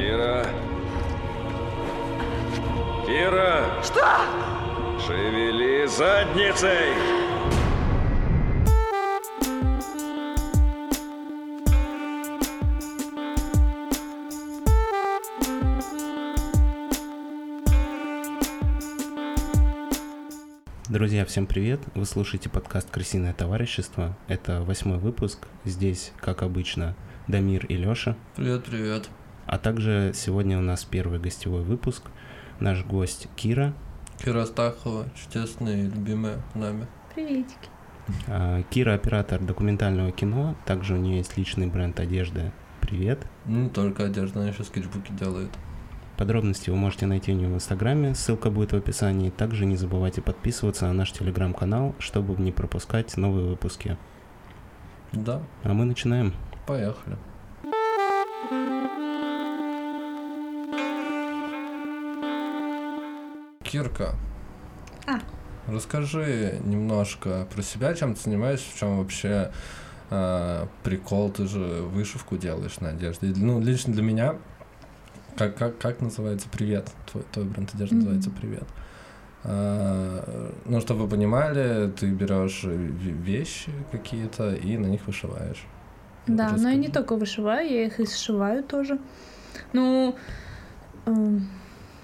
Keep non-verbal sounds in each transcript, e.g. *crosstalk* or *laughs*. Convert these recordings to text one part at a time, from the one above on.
Кира? Кира! Что? Шевели задницей! Друзья, всем привет! Вы слушаете подкаст «Крысиное товарищество». Это восьмой выпуск. Здесь, как обычно, Дамир и Лёша. Привет, привет. А также сегодня у нас первый гостевой выпуск. Наш гость Кира. Кира Стахова, чудесная и любимая нами. Приветики. А, Кира оператор документального кино. Также у нее есть личный бренд одежды. Привет. Ну, Не только одежда, она еще скетчбуки делает. Подробности вы можете найти у нее в Инстаграме, ссылка будет в описании. Также не забывайте подписываться на наш Телеграм-канал, чтобы не пропускать новые выпуски. Да, А мы начинаем. поехали. Кирка. А. Расскажи немножко про себя, чем ты занимаешься, в чем вообще э, прикол, ты же вышивку делаешь на одежде. Ну, лично для меня, как, как, как называется привет? Твой, твой бренд одежды Мгм. называется привет. А, ну, чтобы вы понимали, ты берешь ве- вещи какие-то и на них вышиваешь. Да, но я не Расскажи. только вышиваю, я их и сшиваю тоже. Ну, эм,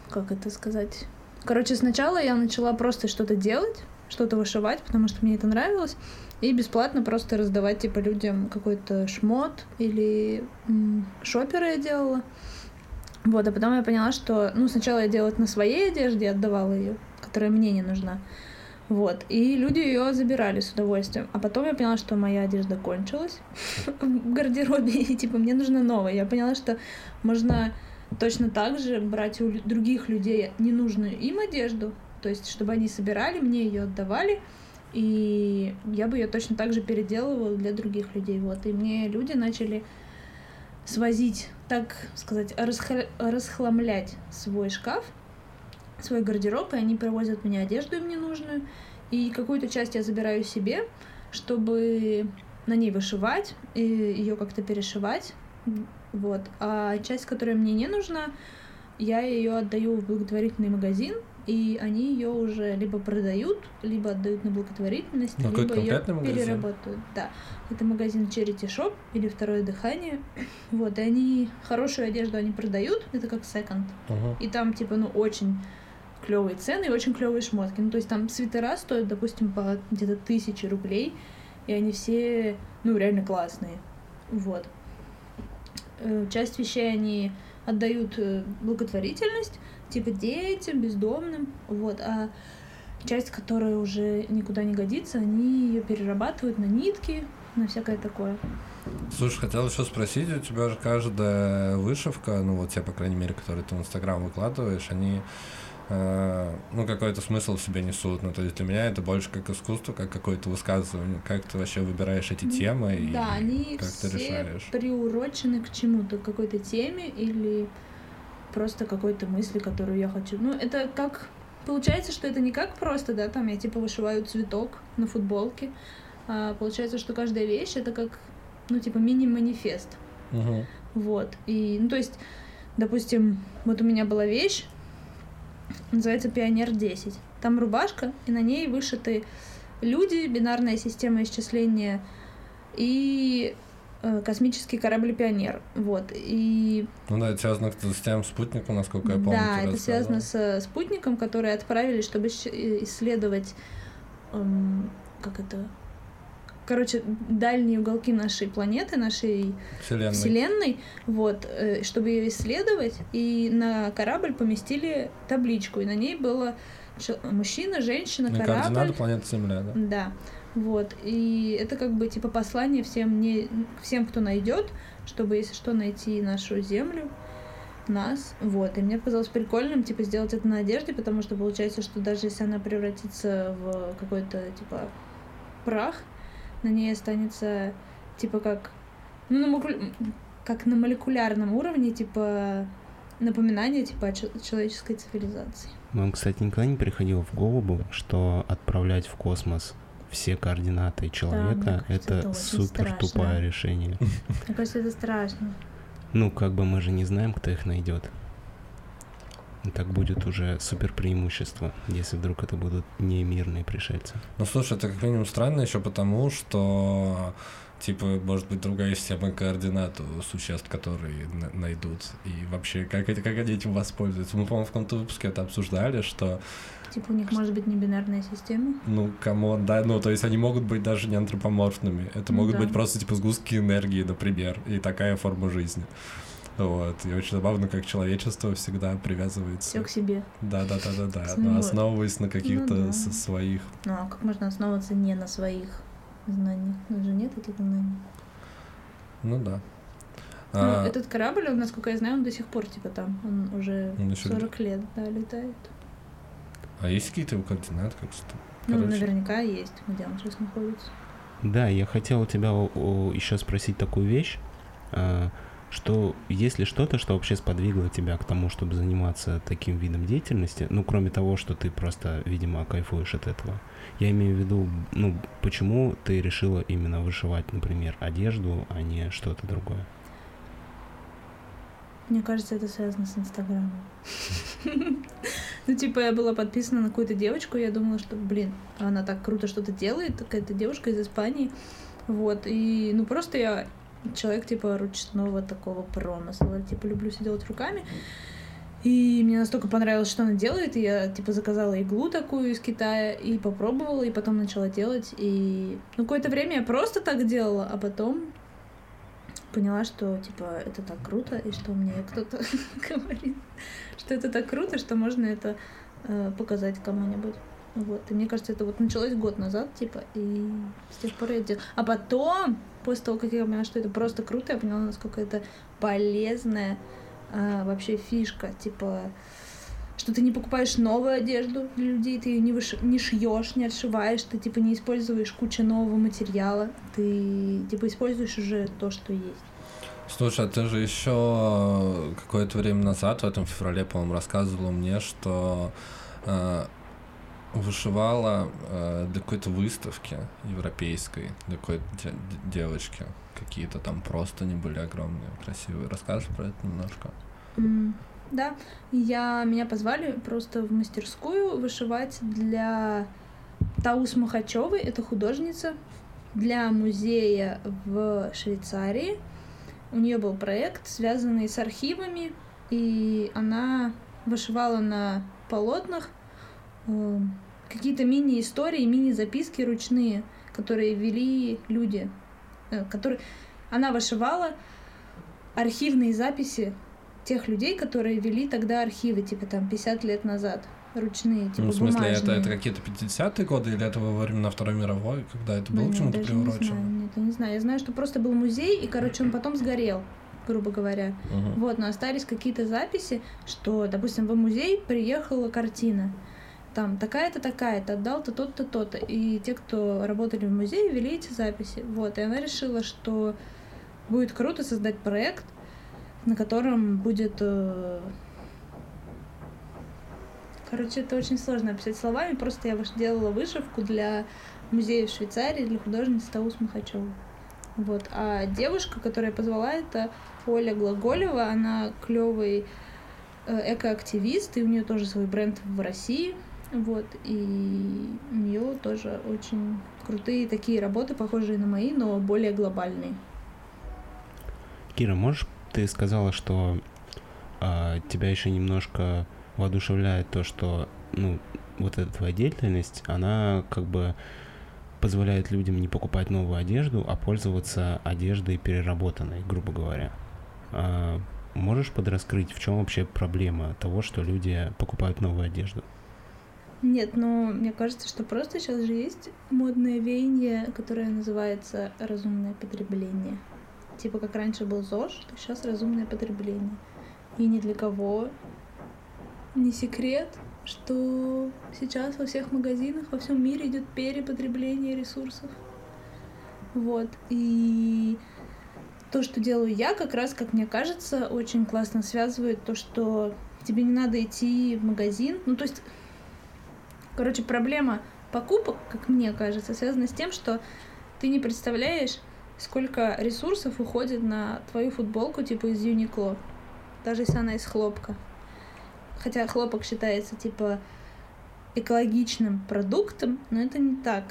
как это сказать? Короче, сначала я начала просто что-то делать, что-то вышивать, потому что мне это нравилось, и бесплатно просто раздавать типа людям какой-то шмот или м, шоперы я делала. Вот, а потом я поняла, что, ну, сначала я делала это на своей одежде, отдавала ее, которая мне не нужна. Вот, и люди ее забирали с удовольствием. А потом я поняла, что моя одежда кончилась *laughs* в гардеробе, и типа мне нужна новая. Я поняла, что можно точно так же брать у других людей ненужную им одежду, то есть чтобы они собирали, мне ее отдавали, и я бы ее точно так же переделывала для других людей. Вот, и мне люди начали свозить, так сказать, расхля- расхламлять свой шкаф, свой гардероб, и они привозят мне одежду им ненужную, и какую-то часть я забираю себе, чтобы на ней вышивать и ее как-то перешивать, вот. А часть, которая мне не нужна, я ее отдаю в благотворительный магазин, и они ее уже либо продают, либо отдают на благотворительность, какой-то либо ее переработают. Да, это магазин Charity Shop или Второе дыхание. *clears throat* Вот, и они хорошую одежду они продают, это как секонд. Мгм. И там, типа, ну, очень клевые цены и очень клевые шмотки. Ну, то есть там свитера стоят, допустим, по где-то тысяче рублей, и они все, ну, реально классные. Вот. Э, Часть вещей они отдают э, благотворительность, типа детям, бездомным, вот, а часть, которая уже никуда не годится, они ее перерабатывают на нитки, на всякое такое. Слушай, хотел еще спросить, у тебя же каждая вышивка, ну вот те, по крайней мере, которые ты в Инстаграм выкладываешь, они ну, какой-то смысл в себе несут. Ну, то есть для меня это больше как искусство, как какое-то высказывание. Как ты вообще выбираешь эти темы и Да, они как все ты решаешь? приурочены к чему-то, к какой-то теме или просто какой-то мысли, которую я хочу. Ну, это как... Получается, что это не как просто, да, там я типа вышиваю цветок на футболке, а получается, что каждая вещь это как, ну, типа мини-манифест. Мгм. Вот. И, ну, то есть, допустим, вот у меня была вещь, называется Пионер 10. Там рубашка, и на ней вышиты люди, бинарная система исчисления и э, космический корабль Пионер. Вот. И Ну да, это связано с тем спутником, насколько я помню. да, это связано рассказывала. с спутником, который отправили, чтобы э, исследовать, эм, как это, короче, дальние уголки нашей планеты, нашей Вселенной. Вселенной, вот, э, чтобы ее исследовать, и на корабль поместили табличку, и на ней было мужчина, женщина, Ну, корабль. координаты планеты Земля, да? Да, вот, и это как бы типа послание всем не всем, кто найдет, чтобы если что найти нашу Землю, нас, вот, и мне показалось прикольным, типа, сделать это на одежде, потому что получается, что даже если она превратится в какой-то, типа, прах, на ней останется, типа, как, ну, на молеку- как на молекулярном уровне, типа, напоминание, типа, о чел- человеческой цивилизации. Вам, кстати, никогда не приходило в голову, что отправлять в космос все координаты человека кажется, это это супер страшно. тупое решение. Мне кажется, это страшно. Ну, как бы мы же не знаем, кто их найдет. Так будет уже супер преимущество, если вдруг это будут не мирные пришельцы. Ну, слушай, это как минимум странно еще потому, что типа, может быть, другая система координат у существ, которые на- найдут. И вообще, как, это, как они этим воспользуются? Мы, по-моему, в каком-то выпуске это обсуждали, что, Типа у них может быть не бинарная система. ну, кому, да, ну, то есть они могут быть даже не антропоморфными. Это Ну могут да. быть просто, типа, сгустки энергии, например, и такая форма жизни. Вот. И очень забавно, как человечество всегда привязывается. Все к себе. Да, да, да, да, да. Ну Но основываясь на каких-то Ну да. со- своих. Ну а как можно основываться не на своих знаниях? У нас же нет этих знаний. Ну да. Ну, А, этот корабль, он, насколько я знаю, он до сих пор типа там. Он уже Он ещё 40 лет, да, летает. а есть какие-то его координаты, как что? Ну, Короче. наверняка есть, где он сейчас находится. Да, я хотел у тебя еще спросить такую вещь, а, что есть ли что-то, что вообще сподвигло тебя к тому, чтобы заниматься таким видом деятельности, ну, кроме того, что ты просто, видимо, кайфуешь от этого. Я имею в виду, ну, почему ты решила именно вышивать, например, одежду, а не что-то другое? Мне кажется, это связано с Инстаграмом. *laughs* Ну, типа, я была подписана на какую-то девочку, я думала, что, блин, она так круто что-то делает, какая-то девушка из Испании. Вот, и, ну, просто я человек, типа, ручного такого промысла. Типа, люблю все делать руками. И мне настолько понравилось, что она делает, и я, типа, заказала иглу такую из Китая и попробовала, и потом начала делать. И, ну, какое-то время я просто так делала, а потом поняла, что, типа, это так круто, и что мне кто-то *laughs* говорит, что это так круто, что можно это э, показать кому-нибудь. Вот. И мне кажется, это вот началось год назад, типа, и с тех пор я делаю. А потом, после того, как я поняла, что это просто круто, я поняла, насколько это полезная а, вообще фишка, типа, что ты не покупаешь новую одежду для людей, ты ее не, выш... не шьешь, не отшиваешь, ты типа не используешь кучу нового материала, ты типа используешь уже то, что есть. Слушай, а ты же еще какое-то время назад, в этом феврале, по-моему, рассказывала мне, что э, вышивала э, для какой-то выставки европейской, для какой-то де- де- девочки. Какие-то там просто не были огромные, красивые. Расскажешь про это немножко? М, Да, я, меня позвали просто в мастерскую вышивать для Таус Махачевой, это художница, для музея в Швейцарии. У нее был проект, связанный с архивами, и она вышивала на полотнах э, какие-то мини-истории, мини-записки ручные, которые вели люди, э, которые... Она вышивала архивные записи тех людей, которые вели тогда архивы, типа там 50 лет назад, ручные, типа ну, в смысле, это, бумажные. это какие-то 50-е годы или это во времена Второй мировой, когда это было Ну, к чему-то даже не приурочено? нет, я не знаю. Я знаю, что просто был музей, и, короче, он потом сгорел, грубо говоря. Мгм. Вот, но остались какие-то записи, что, допустим, в музей приехала картина. Там такая-то, такая-то, отдал-то тот-то, то-то. И те, кто работали в музее, вели эти записи. Вот, и она решила, что будет круто создать проект, на котором будет... э, Короче, это очень сложно описать словами, просто я делала вышивку для музея в Швейцарии, для художницы Таус Махачева. Вот. А девушка, которая позвала, это Оля Глаголева. Она клевый э, экоактивист, и у нее тоже свой бренд в России. Вот. И у нее тоже очень крутые такие работы, похожие на мои, но более глобальные. Кира, можешь, ты сказала, что а, тебя еще немножко воодушевляет то, что, ну, вот эта твоя деятельность, она как бы позволяет людям не покупать новую одежду, а пользоваться одеждой переработанной, грубо говоря. А, можешь подраскрыть, в чем вообще проблема того, что люди покупают новую одежду? Нет, но мне кажется, что просто сейчас же есть модное веяние, которое называется разумное потребление. Типа как раньше был ЗОЖ, то сейчас разумное потребление. И ни для кого не секрет, что сейчас во всех магазинах во всем мире идет перепотребление ресурсов. Вот. И то, что делаю я, как раз, как мне кажется, очень классно связывает то, что тебе не надо идти в магазин. Ну, то есть Короче, проблема покупок, как мне кажется, связана с тем, что ты не представляешь, сколько ресурсов уходит на твою футболку, типа из Юникло, даже если она из хлопка. Хотя хлопок считается, типа, экологичным продуктом, но это не так.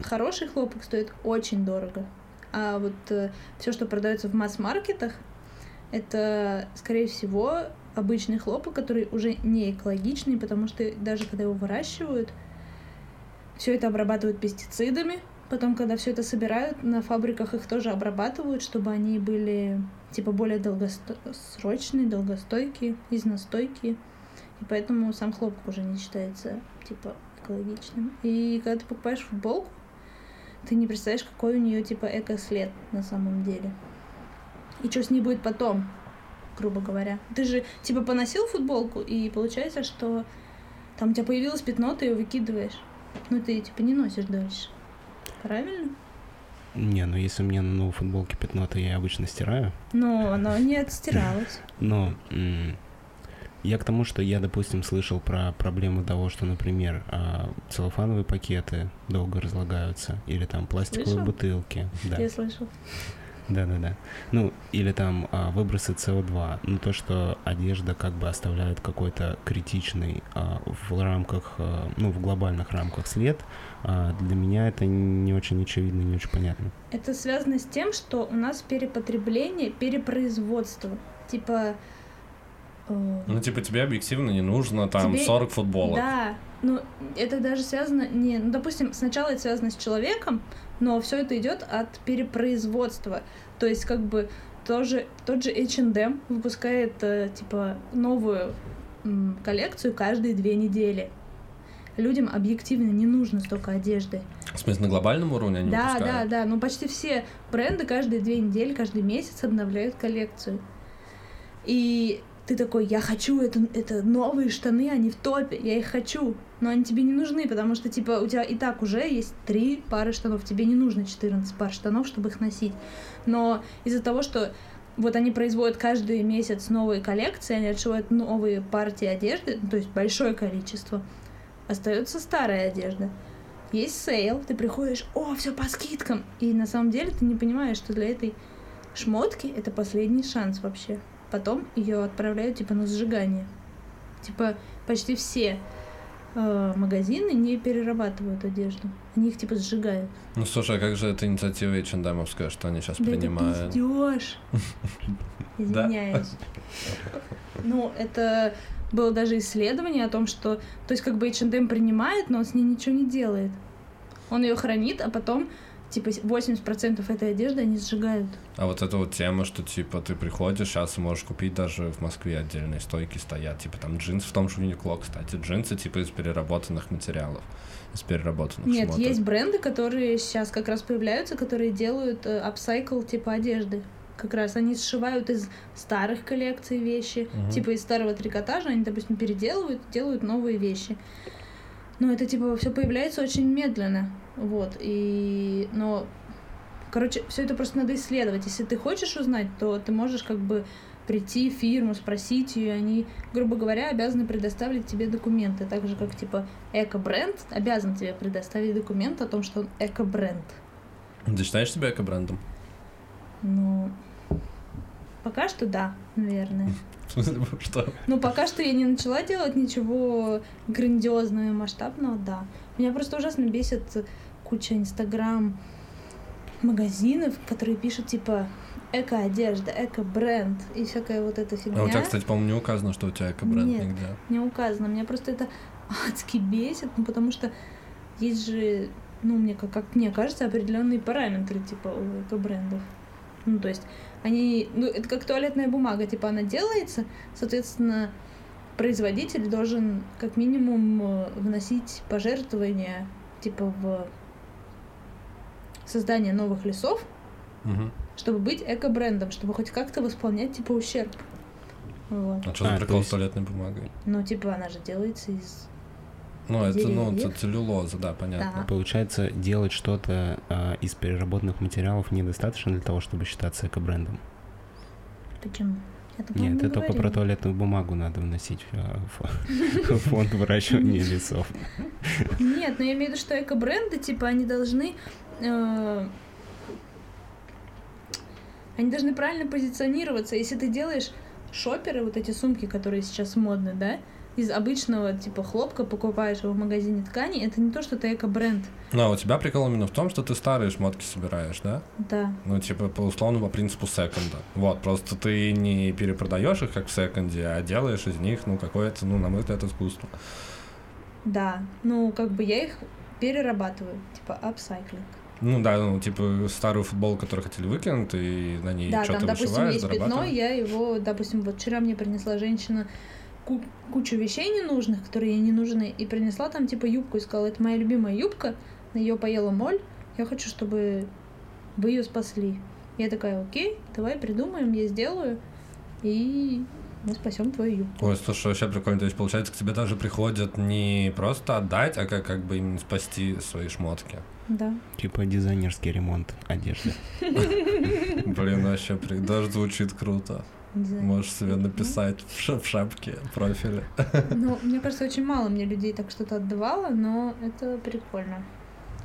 Хороший хлопок стоит очень дорого. А вот э, все, что продается в масс-маркетах, это, скорее всего, обычный хлопок, который уже не экологичный, потому что даже когда его выращивают, все это обрабатывают пестицидами. Потом, когда все это собирают, на фабриках их тоже обрабатывают, чтобы они были типа более долгосрочные, долгостойкие, изнастойкие. И поэтому сам хлопок уже не считается типа экологичным. И когда ты покупаешь футболку, ты не представляешь, какой у нее типа эко-след на самом деле. И что с ней будет потом, грубо говоря. Ты же типа поносил футболку, и получается, что там у тебя появилось пятно, ты ее выкидываешь. Ну ты типа не носишь дальше. Правильно? Не, ну если у меня на новой футболке пятно, то я обычно стираю. Но оно не отстиралось. *laughs* Но я к тому, что я, допустим, слышал про проблему того, что, например, а, целлофановые пакеты долго разлагаются, или там пластиковые Слышал? бутылки. Да. Я слышал. Да-да-да. Ну, или там а, выбросы СО2. Ну, то, что одежда как бы оставляет какой-то критичный а, в рамках, а, ну, в глобальных рамках след, а, для меня это не очень очевидно, не очень понятно. Это связано с тем, что у нас перепотребление, перепроизводство. Типа... э, Ну, типа, тебе объективно не нужно там Тебе- 40 футболок. Да, ну это даже связано не, ну допустим, сначала это связано с человеком, но все это идет от перепроизводства. То есть как бы тоже тот же H&M выпускает э, типа новую коллекцию каждые две недели. Людям объективно не нужно столько одежды. В смысле, на глобальном уровне они да, да, выпускают? да. Ну почти все бренды каждые две недели, каждый месяц обновляют коллекцию. И ты такой, я хочу это, это новые штаны, они в топе, я их хочу. Но они тебе не нужны, потому что, типа, у тебя и так уже есть три пары штанов. Тебе не нужно 14 пар штанов, чтобы их носить. Но из-за того, что вот они производят каждый месяц новые коллекции, они отшивают новые партии одежды, ну, то есть большое количество, остается старая одежда. Есть sale, ты приходишь, о, все по скидкам. И на самом деле ты не понимаешь, что для этой шмотки это последний шанс вообще. Потом ее отправляют типа на сжигание. Типа почти все э, магазины не перерабатывают одежду. Они их типа сжигают. Ну, слушай, а как же эта инициатива H&M, что они сейчас Да принимают? это пиздёж. *laughs* Извиняюсь. Ну, это было даже исследование о том, что... То есть как бы H&M принимает, но он с ней ничего не делает. Он ее хранит, а потом типа 80% этой одежды они сжигают. А вот эта вот тема, что типа ты приходишь, сейчас можешь купить даже в Москве отдельные стойки стоят, типа там джинсы в том же Uniqlo, кстати, джинсы типа из переработанных материалов, из переработанных Нет, шмоток. есть бренды, которые сейчас как раз появляются, которые делают э, апсайкл типа одежды. Как раз они сшивают из старых коллекций вещи, Мгм. типа из старого трикотажа, они, допустим, переделывают, делают новые вещи. Но это типа все появляется очень медленно. Вот. И. Но. Короче, все это просто надо исследовать. Если ты хочешь узнать, то ты можешь как бы прийти в фирму, спросить ее, они, грубо говоря, обязаны предоставить тебе документы, так же как типа эко-бренд обязан тебе предоставить документ о том, что он эко-бренд. Ты считаешь себя эко-брендом? Ну, пока что да, наверное. *laughs* В смысле, что? Ну, пока что я не начала делать ничего грандиозного и масштабного, да. Меня просто ужасно бесит куча инстаграм магазинов, которые пишут типа эко-одежда, эко-бренд и всякая вот эта фигня. А у тебя, кстати, по-моему, не указано, что у тебя эко-бренд Нет. нигде. Не указано. Меня просто это *laughs* адски бесит, ну, потому что есть же, ну, мне как, как мне кажется, определенные параметры, типа, у эко-брендов. Ну, то есть, они, ну, это как туалетная бумага, типа, она делается, соответственно, производитель должен как минимум э, вносить пожертвования, типа, в создание новых лесов, Мгм. чтобы быть эко-брендом, чтобы хоть как-то восполнять, типа, ущерб. Вот. А что за А, прикол с туалетной бумагой? Ну, типа, она же делается из... Ну, это, ну, это целлюлоза, да, понятно. Да. Получается, делать что-то а, из переработанных материалов недостаточно для того, чтобы считаться эко-брендом. Почему? Такого Нет, не это только про туалетную бумагу надо вносить а, *laughs* в фонд выращивания лесов. Нет, но я имею в виду, что эко-бренды, типа, они должны... э, Они должны правильно позиционироваться. Если ты делаешь шоперы, вот эти сумки, которые сейчас модны, да, из обычного типа хлопка покупаешь его в магазине ткани, это не то, что ты эко-бренд. Ну, а у тебя прикол именно в том, что ты старые шмотки собираешь, да? Да. Ну, типа, по условно, по принципу секонда. Вот, просто ты не перепродаешь их, как в секонде, а делаешь из них, ну, какое-то, ну, на мой взгляд, искусство. Да. Ну, как бы я их перерабатываю. Типа апсайклинг. Ну да, ну типа старую футболку, которую хотели выкинуть, и на ней Да, что-то там, допустим, вышиваешь, есть пятно, я его, допустим, вот вчера мне принесла женщина кучу вещей ненужных, которые ей не нужны, и принесла там типа юбку и сказала, это моя любимая юбка, ее поела моль, я хочу, чтобы вы ее спасли. Я такая, окей, давай придумаем, я сделаю, и мы спасем твою юбку. Ой, слушай, вообще прикольно. То есть, получается, к тебе даже приходят не просто отдать, а как, как бы именно спасти свои шмотки. Да. Типа дизайнерский ремонт одежды. *laughs* Блин, вообще при- даже звучит круто. Можешь себе написать в, ша- в шапке профиля. *laughs* Ну, мне кажется, очень мало мне людей так что-то отдавало, но это прикольно.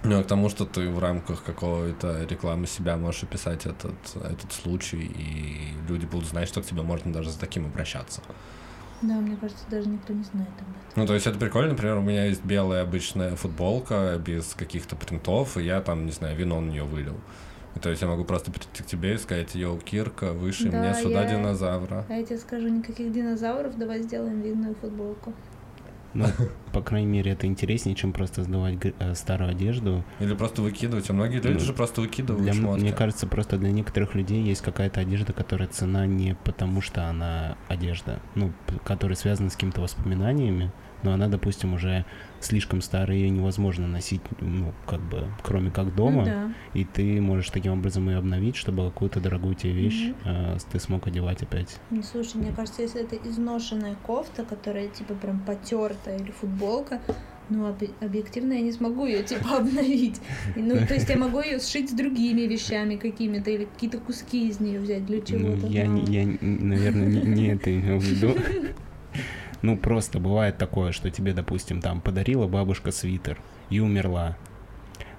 Ну, а к тому, что ты в рамках какой-то рекламы себя можешь описать этот, этот случай, и люди будут знать, что к тебе можно даже за таким обращаться. Да, мне кажется, даже никто не знает об этом. Ну, то есть это прикольно, например, у меня есть белая обычная футболка без каких-то принтов, и я там, не знаю, вино на нее вылил. То есть я могу просто прийти к тебе и сказать, йоу, Кирка, выше Да, мне сюда я- динозавра. А я тебе скажу, никаких динозавров, давай сделаем винную футболку. Ну, по крайней мере, это интереснее, чем просто сдавать г- э, старую одежду. Или просто выкидывать. А многие люди Ну, же просто выкидывают Для шмотки. мне кажется, просто для некоторых людей есть какая-то одежда, которая цена не потому, что она одежда, ну, которая связана с какими-то воспоминаниями, но она, допустим, уже слишком старая, ее невозможно носить, ну, как бы, кроме как дома, Ну да. и ты можешь таким образом ее обновить, чтобы какую-то дорогую тебе вещь Мгм. э, ты смог одевать опять. Ну, слушай, мне кажется, если это изношенная кофта, которая типа прям потертая или футболка, ну, обе- объективно я не смогу ее типа *laughs* обновить. Ну, то есть я могу ее сшить с другими вещами какими-то или какие-то куски из нее взять для Ну, чего-то. я, но- не- я, наверное, не, не это имел в виду. *laughs* Ну, просто бывает такое, что тебе, допустим, там подарила бабушка свитер и умерла.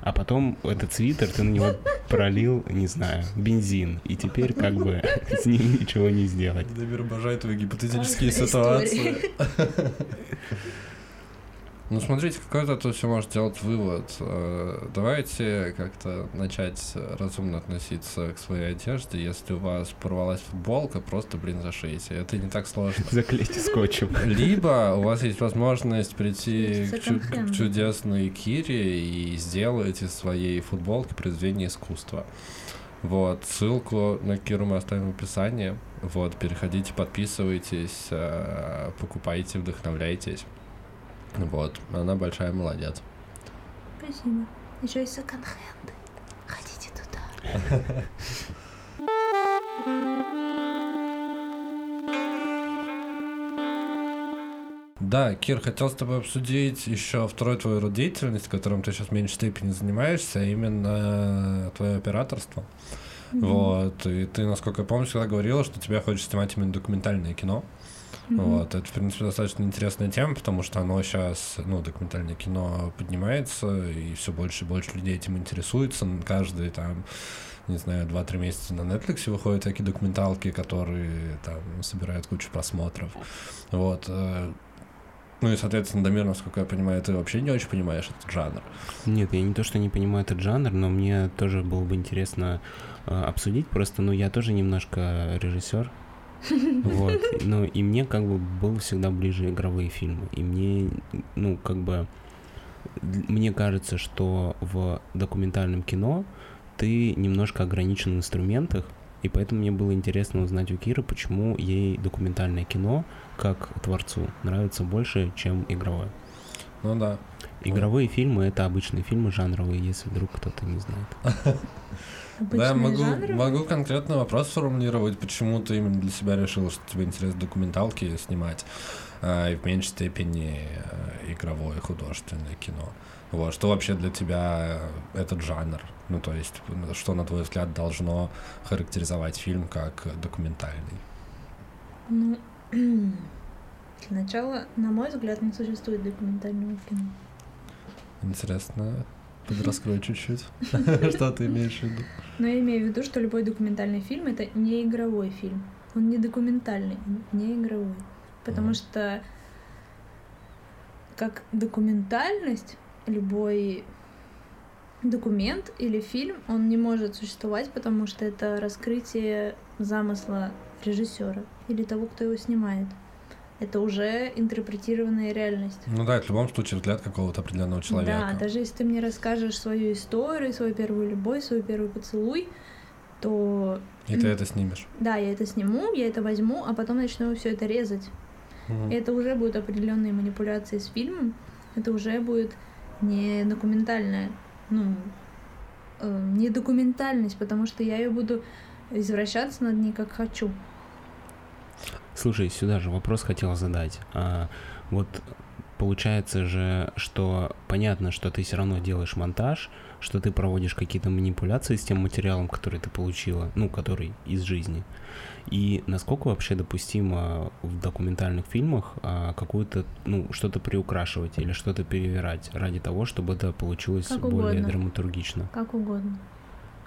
А потом этот свитер, ты на него пролил, не знаю, бензин. И теперь как бы *laughs* с ним ничего не сделать. Дамир обожает твои гипотетические ситуации. *laughs* Ну, смотрите, какой-то тут все может делать вывод. Э, Давайте как-то начать разумно относиться к своей одежде. Если у вас порвалась футболка, просто, блин, зашейте. Это не так сложно. Заклейте скотчем. Либо у вас есть возможность прийти к, чу- к чудесной Кире и сделать из своей футболки произведение искусства. Вот, ссылку на Киру мы оставим в описании. Вот, переходите, подписывайтесь, э, покупайте, вдохновляйтесь. Вот, она большая молодец. Спасибо. Еще есть секонд-хенды. Ходите туда. *laughs* Да, Кир, хотел с тобой обсудить еще второй твой род деятельности, которым ты сейчас в меньшей степени занимаешься, а именно твое операторство. Вот, и ты, насколько я помню, всегда говорила, что тебе хочется снимать именно документальное кино. Мгм. Вот, это, в принципе, достаточно интересная тема, потому что оно сейчас, ну, документальное кино поднимается, и все больше и больше людей этим интересуется. Каждый там, не знаю, 2-3 месяца на Netflix выходят такие документалки, которые там собирают кучу просмотров. Вот. э, Ну и, соответственно, Дамир, насколько я понимаю, ты вообще не очень понимаешь этот жанр. Нет, я не то, что не понимаю этот жанр, но мне тоже было бы интересно э, обсудить. Просто, ну, я тоже немножко режиссер. Вот. *laughs* Ну, и мне как бы было всегда ближе игровые фильмы. И мне, ну, как бы, мне кажется, что в документальном кино ты немножко ограничен в инструментах, и поэтому мне было интересно узнать у Киры, почему ей документальное кино, как творцу, нравится больше, чем игровое. Ну да. Игровые фильмы — это обычные фильмы жанровые, если вдруг кто-то не знает. *laughs* Да, Обычные могу, жанры. могу конкретный вопрос сформулировать, почему ты именно для себя решила, что тебе интересно документалки снимать, а, и в меньшей степени э, игровое художественное кино. Вот, что вообще для тебя этот жанр? Ну, то есть, что, на твой взгляд, должно характеризовать фильм как документальный? Ну, *clears throat* для начала, на мой взгляд, не существует документального кино. Интересно. Подраскрой чуть-чуть. *laughs* Что ты имеешь в виду? Но я имею в виду, что любой документальный фильм это не игровой фильм. Он не документальный, не игровой. Потому что как документальность любой документ или фильм, он не может существовать, потому что это раскрытие замысла режиссера или того, кто его снимает. Это уже интерпретированная реальность. Ну да, это в любом случае взгляд какого-то определенного человека. Да, даже если ты мне расскажешь свою историю, свою первую любовь, свой первый поцелуй, то И ты это снимешь. да, я это сниму, я это возьму, а потом начну все это резать. И это уже будут определенные манипуляции с фильмом. Это уже будет не документальная, ну, э, не документальность, потому что я ее буду извращаться над ней как хочу. Слушай, сюда же вопрос хотел задать. А, вот получается же, что понятно, что ты все равно делаешь монтаж, что ты проводишь какие-то манипуляции с тем материалом, который ты получила, ну, который из жизни. И насколько вообще допустимо в документальных фильмах а, какую-то, ну, что-то приукрашивать или что-то перевирать ради того, чтобы это получилось Как более угодно. драматургично? Как угодно.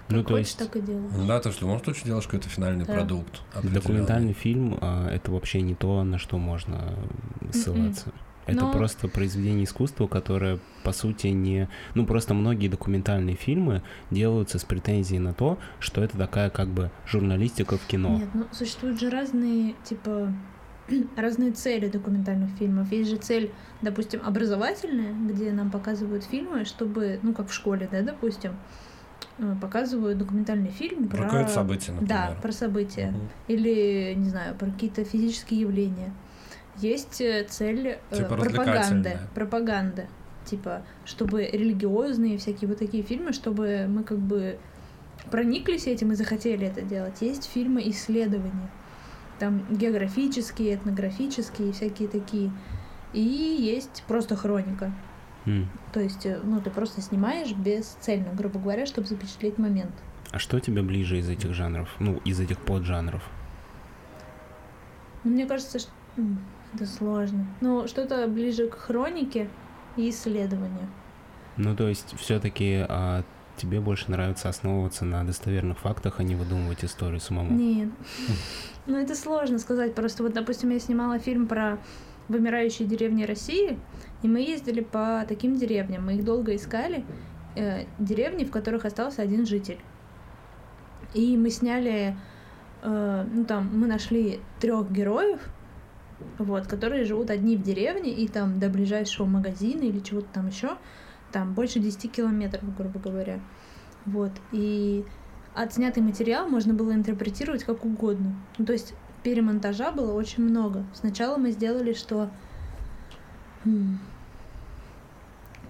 Ну, Как то хочешь, есть так и делаю. Ну да, ты же в любом случае делаешь какой-то финальный Да. продукт. документальный фильм а, это вообще не то, на что можно ссылаться. Это Но- просто произведение искусства, которое, по сути, не... Ну, просто многие документальные фильмы делаются с претензией на то, что это такая, как бы, журналистика в кино. Нет, ну существуют же разные, типа, *clears throat* разные цели документальных фильмов. Есть же цель, допустим, образовательная, где нам показывают фильмы, чтобы, ну, как в школе, да, допустим, показывают документальный фильм Про про... какое-то событие, например. Да, про события. Мгм. Или, не знаю, про какие-то физические явления. Есть э, цель э, Типа пропаганды. Пропаганда. Типа, чтобы религиозные всякие вот такие фильмы, чтобы мы как бы прониклись этим и захотели это делать. Есть фильмы исследования. Там географические, этнографические, всякие такие. И есть просто хроника. То есть, э, ну, ты просто снимаешь бесцельно, грубо говоря, чтобы запечатлеть момент. А что тебе ближе из этих жанров? Ну, из этих поджанров? Ну, мне кажется, что это сложно. Ну, что-то ближе к хронике и исследованию. Ну, то есть, все-таки тебе больше нравится основываться на достоверных фактах, а не выдумывать историю самому? Нет. *laughs* Ну, это сложно сказать. Просто вот, допустим, я снимала фильм про вымирающие деревни России, и мы ездили по таким деревням. Мы их долго искали. э, деревни, в которых остался один житель. И мы сняли, э, ну там, мы нашли трех героев, вот, которые живут одни в деревне, и там до ближайшего магазина или чего-то там еще, там больше 10 километров, грубо говоря. Вот, и отснятый материал можно было интерпретировать как угодно. Ну, то есть перемонтажа было очень много. Сначала мы сделали, что...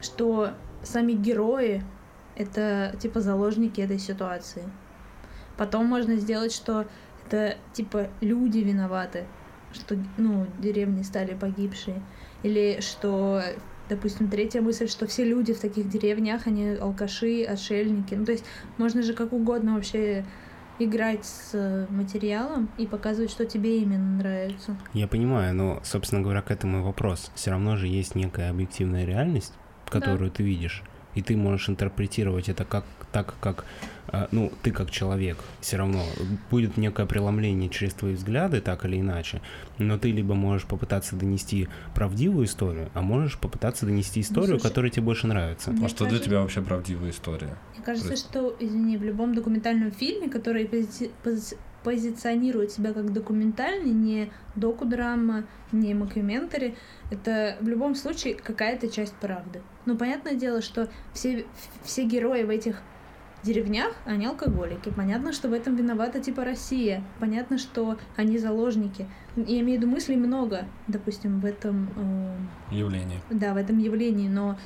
что сами герои — это типа заложники этой ситуации. Потом можно сделать, что это типа люди виноваты, что, ну, деревни стали погибшие. Или что, допустим, третья мысль, что все люди в таких деревнях, они алкаши, отшельники. Ну, то есть можно же как угодно вообще играть с э, материалом и показывать, что тебе именно нравится. Я понимаю, но, собственно говоря, к этому и вопрос. Все равно же есть некая объективная реальность, которую ты видишь, и ты можешь интерпретировать это как так, как а, ну, ты как человек, все равно будет некое преломление через твои взгляды, так или иначе, но ты либо можешь попытаться донести правдивую историю, а можешь попытаться донести историю, слушай, которая тебе больше нравится. Мне А что для кажется- тебя вообще правдивая история? Кажется, Прости. что, извини, в любом документальном фильме, который пози- пози- позиционирует себя как документальный, не доку-драма, не мокьюментари, это в любом случае какая-то часть правды. Ну, понятное дело, что все, все герои в этих деревнях, они алкоголики. Понятно, что в этом виновата типа Россия. Понятно, что они заложники. Я имею в виду мыслей много, допустим, в этом э, Явление. да, в этом явлении, но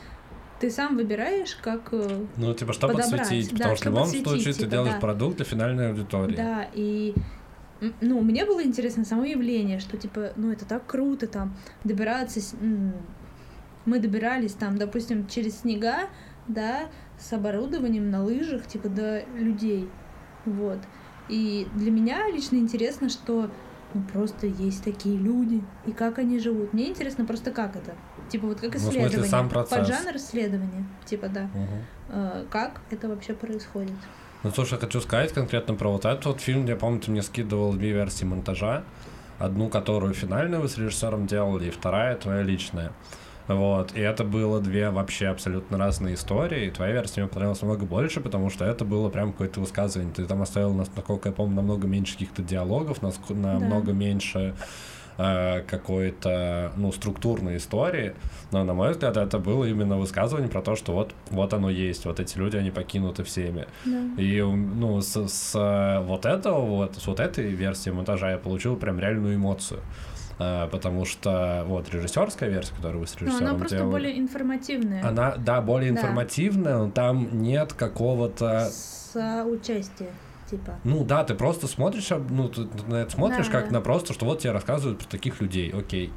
ты сам выбираешь, как э, Ну, типа, что Подобрать, подсветить? да, Потому что в любом случае ты типа, делаешь да. продукт для финальной аудитории. Да, и ну, мне было интересно само явление, что типа, ну это так круто там добираться, мы добирались там, допустим, через снега, да, с оборудованием на лыжах, типа до людей, вот. И для меня лично интересно, что ну просто есть такие люди, и как они живут. Мне интересно просто как это. Типа вот как Ну, в смысле, исследование. сам процесс. Под жанр исследования. Типа да. Э, как это вообще происходит. Ну, слушай, хочу сказать конкретно про вот этот вот фильм. Я помню, ты мне скидывал две версии монтажа. Одну, которую финальную вы с режиссером делали, и вторая твоя личная. Вот, и это было две вообще абсолютно разные истории, и твоя версия мне понравилась намного больше, потому что это было прям какое-то высказывание. Ты там оставил, нас, насколько я помню, намного меньше каких-то диалогов, намного меньше э, какой-то, ну, структурной истории, но, на мой взгляд, это было именно высказывание про то, что вот, вот оно есть, вот эти люди, они покинуты всеми. Да. И, ну, с, с, э, вот этого вот, с вот этой версии монтажа я получил прям реальную эмоцию. А, потому что вот режиссерская версия, которую вы с Ну, режиссером она просто делали, более информативная. она, да, более Да. информативная, но там нет какого-то Соучастие, типа. ну да, ты просто смотришь, ну ты на это смотришь Да, как да. на просто, что вот тебе рассказывают про таких людей, окей.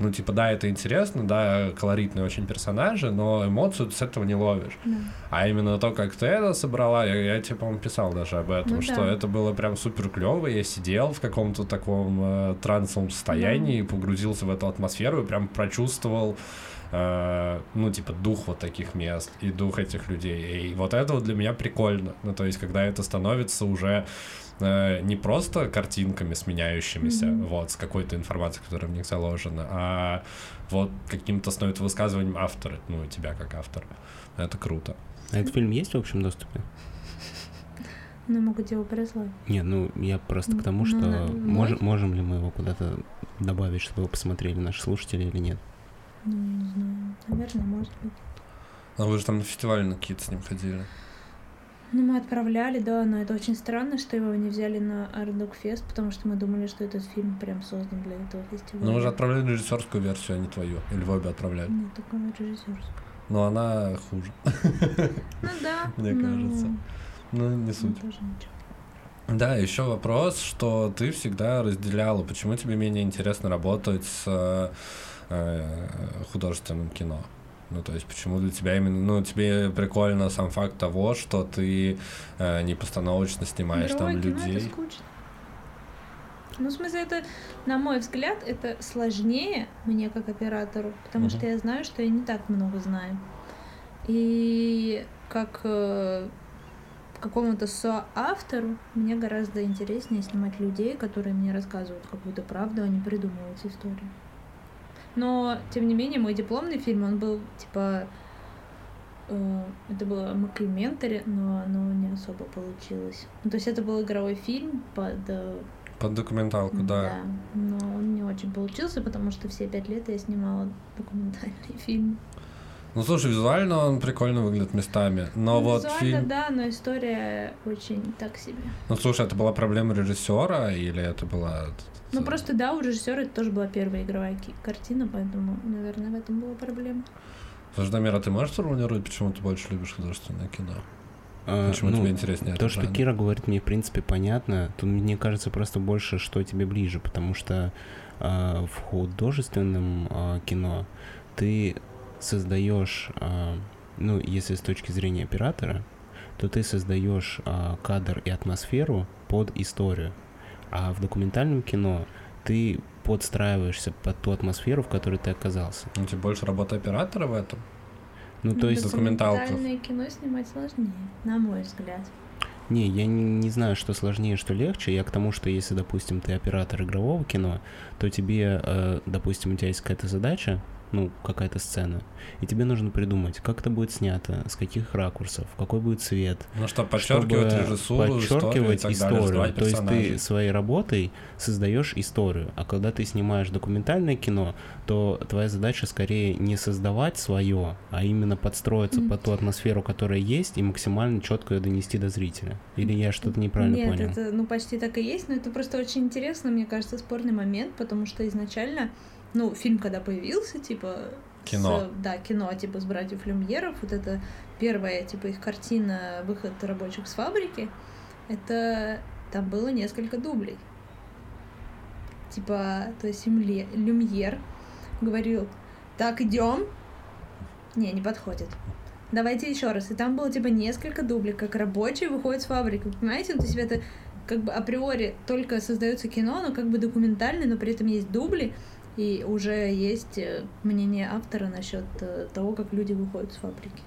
Ну типа да, это интересно, да, колоритные очень персонажи, но эмоцию ты с этого не ловишь. Да. А именно то, как ты это собрала, я, я тебе, по-моему, писал даже об этом, Ну что да. это было прям супер клево. Я сидел в каком-то таком э, трансовом состоянии, погрузился в эту атмосферу и прям прочувствовал э, ну, типа, дух вот таких мест и дух этих людей. И вот это вот для меня прикольно. Ну, то есть, когда это становится уже э, не просто картинками сменяющимися, Мгм. вот, с какой-то информацией, которая в них заложена, а вот каким-то становится высказыванием автора, ну, тебя как автора. Это круто. А этот фильм есть в общем доступе? Но могут его прислать. Не, ну я просто к тому, Ну, что на- мож- можем ли мы его куда-то добавить, чтобы его посмотрели наши слушатели или нет? Ну, не знаю. Наверное, может быть. А вы же там на фестивале на какие-то с ним ходили. Ну, мы отправляли, да, но это очень странно, что его не взяли на Ардук Фест, потому что мы думали, что этот фильм прям создан для этого фестиваля. Но вы же отправляли режиссерскую версию, а не твою. Или вы обе отправляли. Нет, только режиссерскую. Но она хуже. *laughs* Ну да. *laughs* Мне но- кажется. Ну, не ну, суть. Да, еще вопрос, что ты всегда разделяла, почему тебе менее интересно работать с э, художественным кино? Ну, то есть, почему для тебя именно, ну, тебе прикольно сам факт того, что ты э, не постановочно снимаешь там Игровое кино людей. это скучно. Ну, в смысле, это, на мой взгляд, это сложнее мне как оператору, потому Мгм. что я знаю, что я не так много знаю. И как э, какому-то соавтору мне гораздо интереснее снимать людей, которые мне рассказывают какую-то правду, а не придумывают историю. Но, тем не менее, мой дипломный фильм, он был, типа, э, это было Макриментари, но оно не особо получилось. Ну, то есть это был игровой фильм под... э, Под документалку, да. но он не очень получился, потому что все пять лет я снимала документальный *laughs* фильм. Ну, слушай, визуально он прикольно выглядит местами. Но Ну, вот Визуально, фильм... да, но история очень так себе. Ну, слушай, это была проблема режиссера или это была... Ну, просто, да, у режиссера это тоже была первая игровая ки- картина, поэтому, наверное, в этом была проблема. Слушай, Дамир, а ты можешь сформулировать, почему ты больше любишь художественное кино? А, Почему ну, тебе интереснее То, что жанр? Кира говорит, мне, в принципе, понятно. Тут, мне кажется, просто больше, что тебе ближе, потому что а, в художественном а, кино ты создаешь, а, ну, если с точки зрения оператора, то ты создаешь а, кадр и атмосферу под историю. А в документальном кино ты подстраиваешься под ту атмосферу, в которой ты оказался. Ну, тебе больше работа оператора в этом? Ну, то есть документалках. Документальное кино снимать сложнее, на мой взгляд. Не, я не, не знаю, что сложнее, что легче. Я к тому, что если, допустим, ты оператор игрового кино, то тебе, э, допустим, у тебя есть какая-то задача, ну, какая-то сцена, и тебе нужно придумать, как это будет снято, с каких ракурсов, какой будет цвет. Ну, чтобы подчеркивать чтобы режиссуру, историю и подчеркивать так далее, историю. развивать То есть ты своей работой создаешь историю. А когда ты снимаешь документальное кино, то твоя задача скорее не создавать свое, а именно подстроиться Мгм. под ту атмосферу, которая есть, и максимально четко ее донести до зрителя. Или я что-то неправильно Нет, понял? это ну почти так и есть, но это просто очень интересно, мне кажется, спорный момент, потому что изначально, ну, фильм когда появился, типа... Кино. с- да, кино, типа, с братьев Люмьеров, вот это первая, типа, их картина «Выход рабочих с фабрики», это... Там было несколько дублей. Типа, то есть Люмле- Люмьер говорил, так, идем. Не, не подходит. Давайте еще раз. И там было типа несколько дублей, как рабочий выходит с фабрики. Вы Понимаете? Ну, то есть это как бы априори только создается кино, но как бы документальное, но при этом есть дубли, и уже есть э, мнение автора насчет э, того, как люди выходят с фабрики.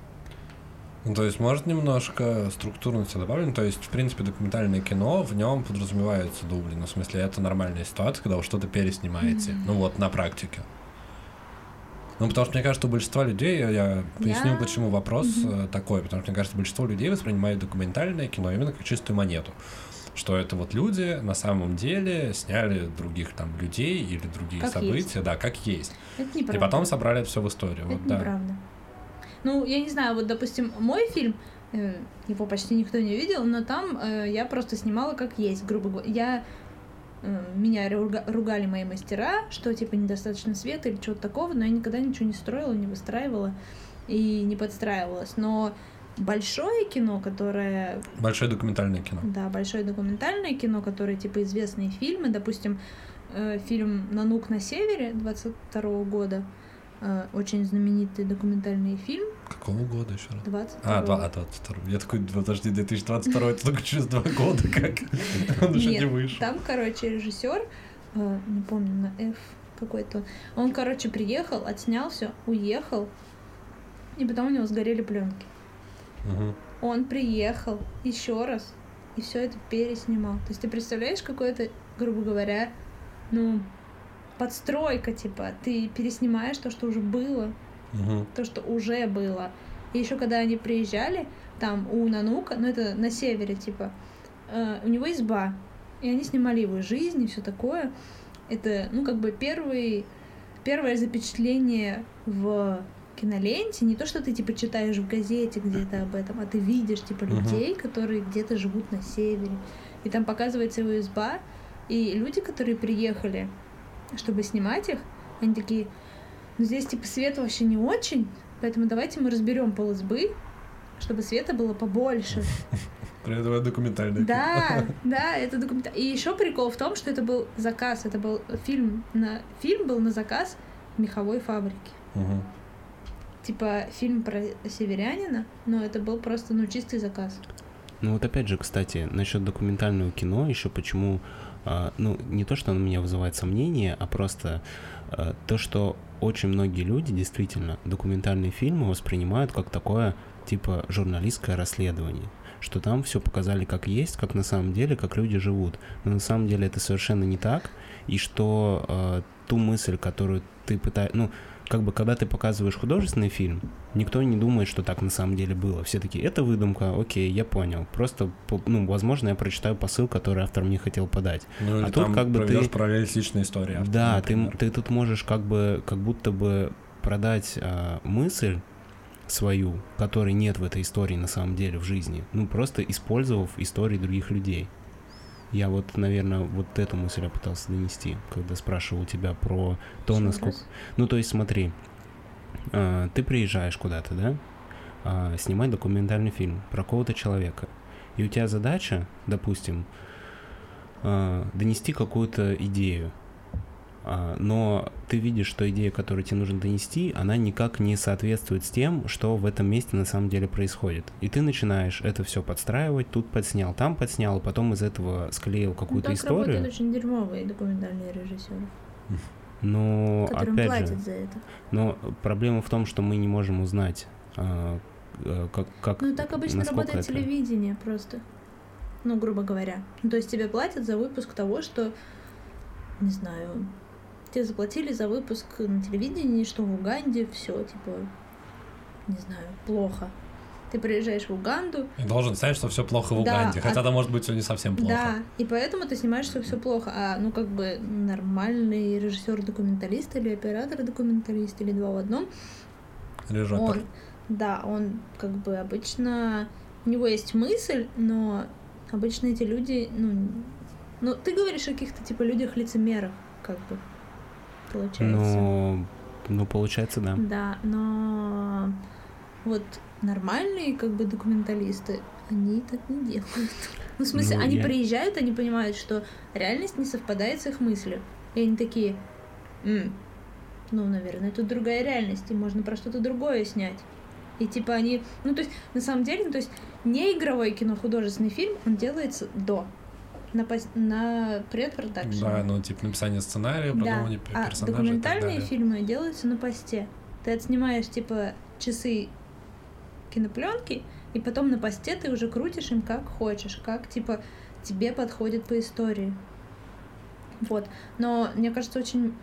Ну, то есть, может, немножко структурности добавлено. То есть, в принципе, документальное кино, в нем подразумеваются дубли. Ну, в смысле, это нормальная ситуация, когда вы что-то переснимаете. Мгм. Ну, вот, на практике. Ну, потому что, мне кажется, у большинства людей, я- поясню, почему вопрос э, такой, потому что, мне кажется, большинство людей воспринимает документальное кино именно как чистую монету. Что это вот люди на самом деле сняли других там людей или другие Как события, да, как есть. Это И неправда. потом собрали это все в историю. Это вот, да. неправда. Ну, я не знаю, вот, допустим, мой фильм, э, его почти никто не видел, но там э, я просто снимала как есть, грубо говоря. Я э, меня руга- ругали мои мастера, что типа недостаточно света или чего-то такого, но я никогда ничего не строила, не выстраивала и не подстраивалась. Но большое кино, которое Большое документальное кино. да, большое документальное кино, которое типа известные фильмы, допустим, э, фильм «Нанук на севере» 22 года, э, очень знаменитый документальный фильм, Какого года еще раз? 22 А, два, а, 22. Я такой, подожди, 2022, это только через два года, как? *laughs* Он еще не вышел. Там, короче, режиссер, э, не помню, на F какой-то, он, короче, приехал, отснял все, уехал, и потом у него сгорели пленки. Мгм. Он приехал еще раз и все это переснимал. То есть ты представляешь, какое-то, грубо говоря, ну, подстройка, типа, ты переснимаешь то, что уже было, Мгм. то, что уже было. И еще когда они приезжали, там у Нанука, ну это на севере, типа, э, у него изба. И они снимали его жизнь и все такое. Это, ну, как бы первый, первое запечатление в киноленте. Не то, что ты, типа, читаешь в газете где-то об этом, а ты видишь, типа, людей, которые где-то живут на севере. И там показывается его изба. И люди, которые приехали, чтобы снимать их, они такие, ну здесь типа свет вообще не очень, поэтому давайте мы разберем пол избы, чтобы света было побольше. *laughs* При этом это документальное Да, *laughs* да, это документ. И еще прикол в том, что это был заказ, это был фильм на фильм был на заказ меховой фабрики. кино. Типа фильм про северянина, но это был просто ну чистый заказ. Ну вот опять же, кстати, насчет документального кино, еще почему, а, ну не то, что оно меня вызывает сомнения, а просто а, то, что очень многие люди действительно документальные фильмы воспринимают как такое типа журналистское расследование, что там все показали как есть, как на самом деле, как люди живут. Но на самом деле это совершенно не так, и что а, ту мысль, которую ты пытаешься, ну как бы когда ты показываешь художественный фильм, никто не думает, что так на самом деле было. Все такие, это выдумка, окей, я понял. Просто, ну, возможно, я прочитаю посыл, который автор мне хотел подать. Ну, или А тут как бы ты- параллель с личной историей. автора, да, ты, ты тут можешь как бы, как будто бы продать а, мысль свою, которой нет в этой истории на самом деле в жизни, ну, просто использовав истории других людей. Я вот, наверное, вот эту мысль я пытался донести, когда спрашивал тебя про то, Ещё насколько... раз. Ну, то есть смотри, а, ты приезжаешь куда-то, да, а, снимать документальный фильм про какого-то человека, и у тебя задача, допустим, а, донести какую-то идею, но ты видишь, что идея, которую тебе нужно донести, она никак не соответствует с тем, что в этом месте на самом деле происходит. И ты начинаешь это все подстраивать, тут подснял, там подснял, и потом из этого склеил Ну, какую-то так историю. работают очень дерьмовые документальные режиссеры, Но которым опять платят же, за это. но проблема в том, что мы не можем узнать, а, э, как, как Ну, так обычно работает это- телевидение просто. Ну, грубо говоря. Ну, то есть тебе платят за выпуск того, что, не знаю, тебе заплатили за выпуск на телевидении, что в Уганде все, типа, не знаю, плохо. Ты приезжаешь в Уганду, И должен знать, что все плохо в Да, Уганде. а- Хотя там может быть все не совсем плохо. да, и поэтому ты снимаешь, что все плохо. А, ну, как бы нормальный режиссер-документалист или оператор-документалист или два в одном, Режопер. он, да, он как бы обычно, у него есть мысль, но обычно эти люди, ну, ну ты говоришь о каких-то типа людях-лицемерах, как бы, получается. Ну, ну, получается, да. Да, но вот нормальные как бы документалисты, они так не делают. *laughs* Ну, в смысле, Ну, они я- приезжают, они понимают, что реальность не совпадает с их мыслью. И они такие, «М, ну, наверное, тут другая реальность, и можно про что-то другое снять. И типа они, ну то есть на самом деле, ну то есть не игровое кино, художественный фильм, он делается до. На, пос- на предпродакшене. Да, ну, типа, написание сценария, Да, продумывание пе- а персонажей так документальные фильмы делаются на посте. Ты отснимаешь, типа, часы кинопленки, и потом на посте ты уже крутишь им как хочешь, как, типа, тебе подходит по истории. Вот. Но мне кажется, очень...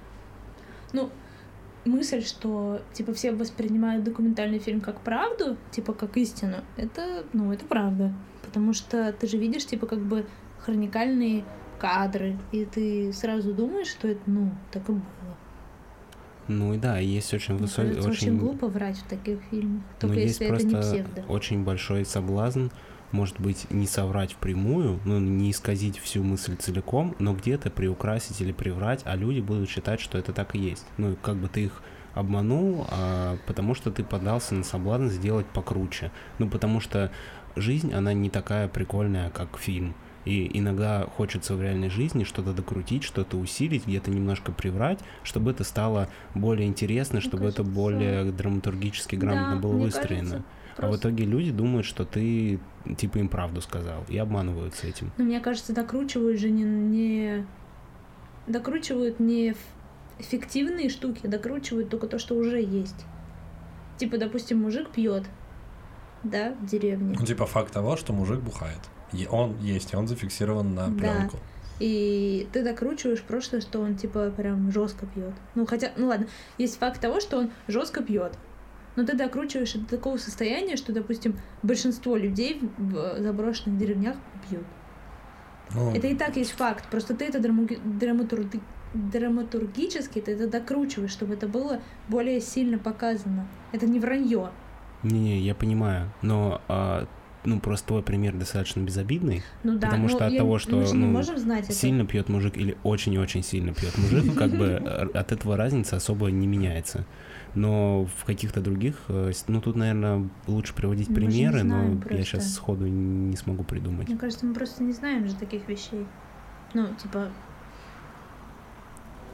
Ну, мысль, что, типа, все воспринимают документальный фильм как правду, типа, как истину, это, ну, это правда. Потому что ты же видишь, типа, как бы хроникальные кадры, и ты сразу думаешь, что это, ну, так и было. Ну и да, есть очень высокий, очень... очень, глупо врать в таких фильмах. Только ну, есть если это не просто псевдо. очень большой соблазн, может быть, не соврать впрямую, ну, не исказить всю мысль целиком, но где-то приукрасить или приврать, а люди будут считать, что это так и есть. Ну, как бы ты их обманул, а, потому что ты поддался на соблазн сделать покруче. Ну, потому что жизнь, она не такая прикольная, как фильм. И иногда хочется в реальной жизни что-то докрутить, что-то усилить, где-то немножко приврать, чтобы это стало более интересно, чтобы это кажется, более драматургически грамотно Да, было мне выстроено. кажется, А в итоге люди думают, что ты типа им правду сказал, и обманываются этим. Ну, мне кажется, докручивают же не... не... Докручивают не фиктивные штуки, докручивают только то, что уже есть. Типа, допустим, мужик пьет, да, в деревне. Ну, типа, факт того, что мужик бухает. И он есть, и он зафиксирован на Да. пленку. И ты докручиваешь просто, что он типа прям жестко пьет. Ну хотя, ну ладно, есть факт того, что он жестко пьет. Но ты докручиваешь это до такого состояния, что, допустим, большинство людей в заброшенных деревнях пьют. Ну, Это и так есть факт. Просто ты это драму- драматурги- драматургически ты это докручиваешь, чтобы это было более сильно показано. Это не вранье. Не-не, я понимаю, но а, ну просто твой пример достаточно безобидный. Ну да, Потому ну, что от я- того, что, мы ну, можем знать это. Сильно пьет мужик или очень-очень сильно пьет мужик, *laughs* как бы э, от этого разница особо не меняется. Но в каких-то других, э, ну тут, наверное, лучше приводить Мы примеры, но я просто. сейчас сходу не смогу придумать. Мне кажется, мы просто не знаем же таких вещей. Ну, типа,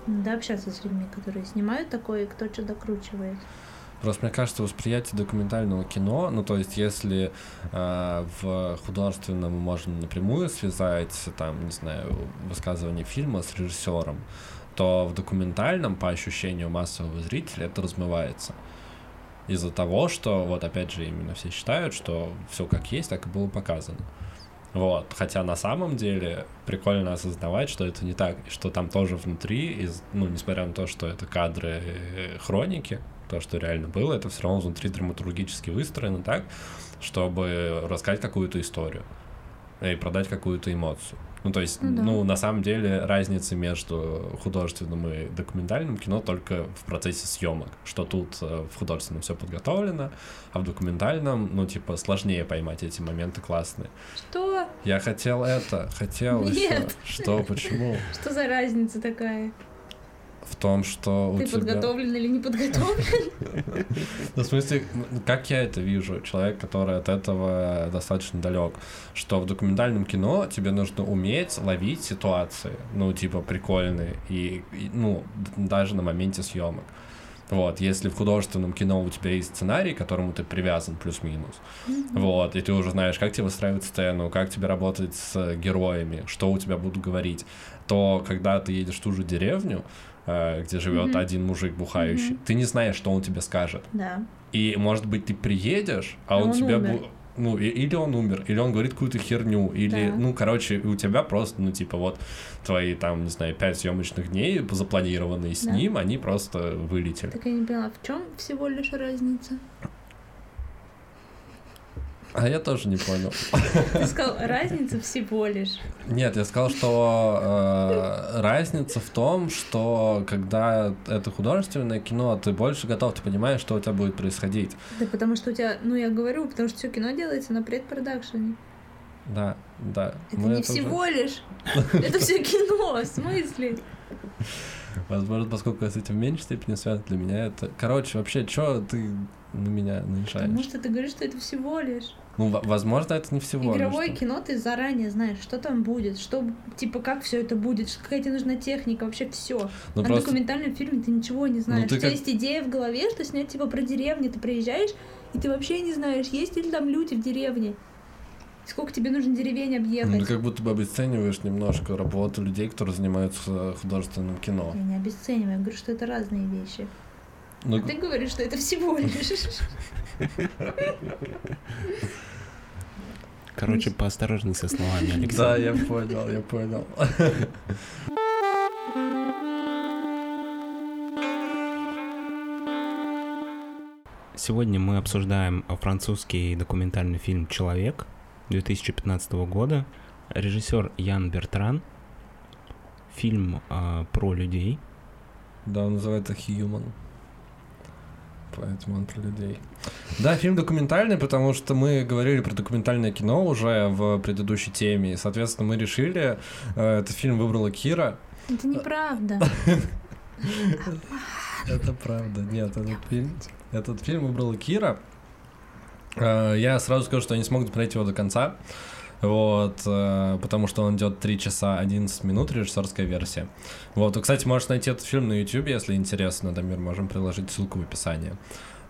надо общаться с людьми, которые снимают такое, и кто что докручивает. Просто мне кажется, восприятие документального кино, ну то есть если э, в художественном можно напрямую связать, там, не знаю, высказывание фильма с режиссером, то в документальном, по ощущению массового зрителя, это размывается. Из-за того, что, вот опять же, именно все считают, что все как есть, так и было показано. Вот. Хотя на самом деле прикольно осознавать, что это не так, что там тоже внутри, из, ну, несмотря на то, что это кадры э, хроники, то, что реально было, это все равно внутри драматургически выстроено так, чтобы рассказать какую-то историю и продать какую-то эмоцию. Ну, то есть, Ну да. ну, на самом деле, разница между художественным и документальным кино только в процессе съемок, что тут э, в художественном все подготовлено, а в документальном, ну, типа, сложнее поймать эти моменты классные. Что? Я хотел это, хотел еще. Нет. Что, почему? Что за разница такая? В том, что у Ты тебя... подготовлен или не подготовлен? Ну, в смысле, как я это вижу, человек, который от этого достаточно далек, что в документальном кино тебе нужно уметь ловить ситуации, ну, типа, прикольные, и, и, ну, даже на моменте съемок. Вот, если в художественном кино у тебя есть сценарий, к которому ты привязан плюс-минус, вот, и ты уже знаешь, как тебе выстраивать сцену, как тебе работать с героями, что у тебя будут говорить, то когда ты едешь в ту же деревню, где живет Мгм. один мужик бухающий, Мгм. ты не знаешь, что он тебе скажет. Да. И, может быть, ты приедешь, а А он, он тебя... умер. Ну, или он умер, или он говорит какую-то херню, или, Да. ну, короче, у тебя просто, ну, типа, вот твои, там, не знаю, пять съемочных дней запланированные с Да. ним, они просто вылетели. Так я не поняла, в чем всего лишь разница? А я тоже не понял. Ты сказал, разница всего лишь. Нет, я сказал, что э, разница в том, что когда это художественное кино, ты больше готов, ты понимаешь, что у тебя будет происходить. Да потому что у тебя, ну я говорю, потому что все кино делается на предпродакшене. Да, да. Это Мы не это уже- всего лишь. Это все кино, в смысле? Возможно, поскольку я с этим в меньшей степени связан, для меня это... Короче, вообще, что ты на меня наезжаешь? Потому что ты говоришь, что это всего лишь. Ну, во- возможно, это не всего Игровое лишь. кино ты заранее знаешь, что там будет, что, типа, как все это будет, какая тебе нужна техника, вообще все. Ну, а в просто... документальном фильме ты ничего не знаешь. ты у тебя как- есть идея в голове, что снять типа про деревню, ты приезжаешь, и ты вообще не знаешь, есть ли там люди в деревне. Сколько тебе нужно деревень объехать? Ну, ты как будто бы обесцениваешь немножко работу людей, которые занимаются художественным кино. Я не обесцениваю, я говорю, что это разные вещи. Ну, А ты говоришь, что это всего лишь. Короче, поосторожней со словами, Алексей. да, я понял, я понял. Сегодня мы обсуждаем французский документальный фильм «Человек» 2015 года. Режиссер Ян Бертран. Фильм а, про людей. Да, он называется Human. Поэтому он про людей. Да, фильм документальный, потому что мы говорили про документальное кино уже в предыдущей теме. И, соответственно, мы решили, э, этот фильм выбрала Кира. Это неправда. Это правда. Нет, этот фильм, этот фильм выбрала Кира. Э, Я сразу скажу, что я не смог досмотреть его до конца. Вот, э, потому что он идет 3 часа 11 минут, режиссерская версия. Вот, кстати, можешь найти этот фильм на YouTube, если интересно, Дамир, можем приложить ссылку в описании.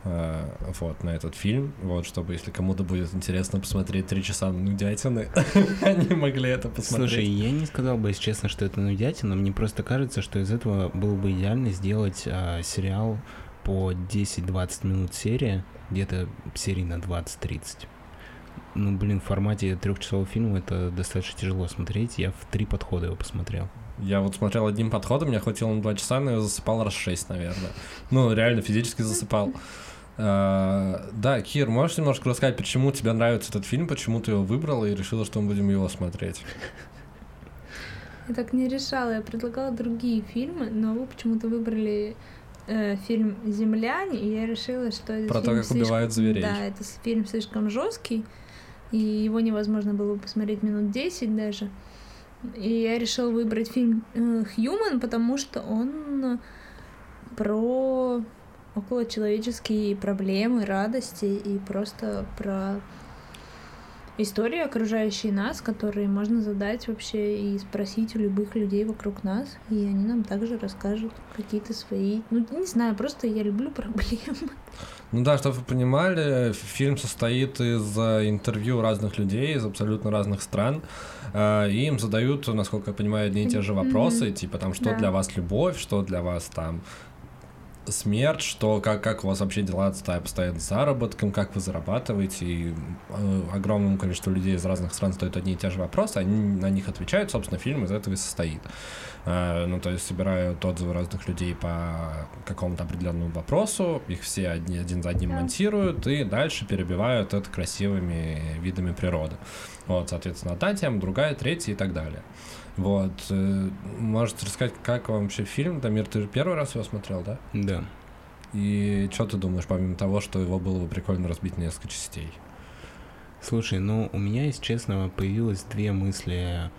Э, Вот, на этот фильм, вот, чтобы, если кому-то будет интересно посмотреть 3 часа нудятины, *laughs* они могли это посмотреть. Слушай, я не сказал бы, если честно, что это нудятина. Мне просто кажется, что из этого было бы идеально сделать а, сериал по 10-20 минут серия, где-то серий на 20-30. Ну, блин, в формате трехчасового фильма это достаточно тяжело смотреть. Я в три подхода его посмотрел. Я вот смотрел одним подходом, мне хватило на 2 часа, но я засыпал раз 6, наверное. Ну, реально, физически засыпал. А, Да, Кир, можешь немножко рассказать, почему тебе нравится этот фильм, почему ты его выбрала и решила, что мы будем его смотреть? Я так не решала, я предлагала другие фильмы, но вы почему-то выбрали э, фильм «Земляне», и я решила, что этот Про то, как убивают слишком- зверей. Да, это фильм слишком жесткий, и его невозможно было посмотреть минут 10 даже. И я решила выбрать фильм э, «Хьюман», потому что он про околочеловеческие проблемы, радости и просто про истории, окружающие нас, которые можно задать вообще и спросить у любых людей вокруг нас, и они нам также расскажут какие-то свои, ну не знаю, просто я люблю *laughs* проблемы. Ну да, чтобы вы понимали, фильм состоит из э, интервью разных людей из абсолютно разных стран, э, и им задают, насколько я понимаю, одни и те же вопросы, типа там, что Да. для вас любовь, что для вас там смерть, что как, как у вас вообще дела обстоят с заработком, как вы зарабатываете, и э, огромному количеству людей из разных стран стоят одни и те же вопросы, они на них отвечают, собственно, фильм из этого и состоит. Э, ну, то есть собирают отзывы разных людей по какому-то определенному вопросу, их все одни, один за одним монтируют, и дальше перебивают это красивыми видами природы. Вот, соответственно, одна тема, другая, третья и так далее. Вот. э, Можете рассказать, как вам вообще фильм? Дамир, ты первый раз его смотрел, да? Да. И что ты думаешь, помимо того, что его было бы прикольно разбить на несколько частей? Слушай, ну у меня, если честно, появилось две мысли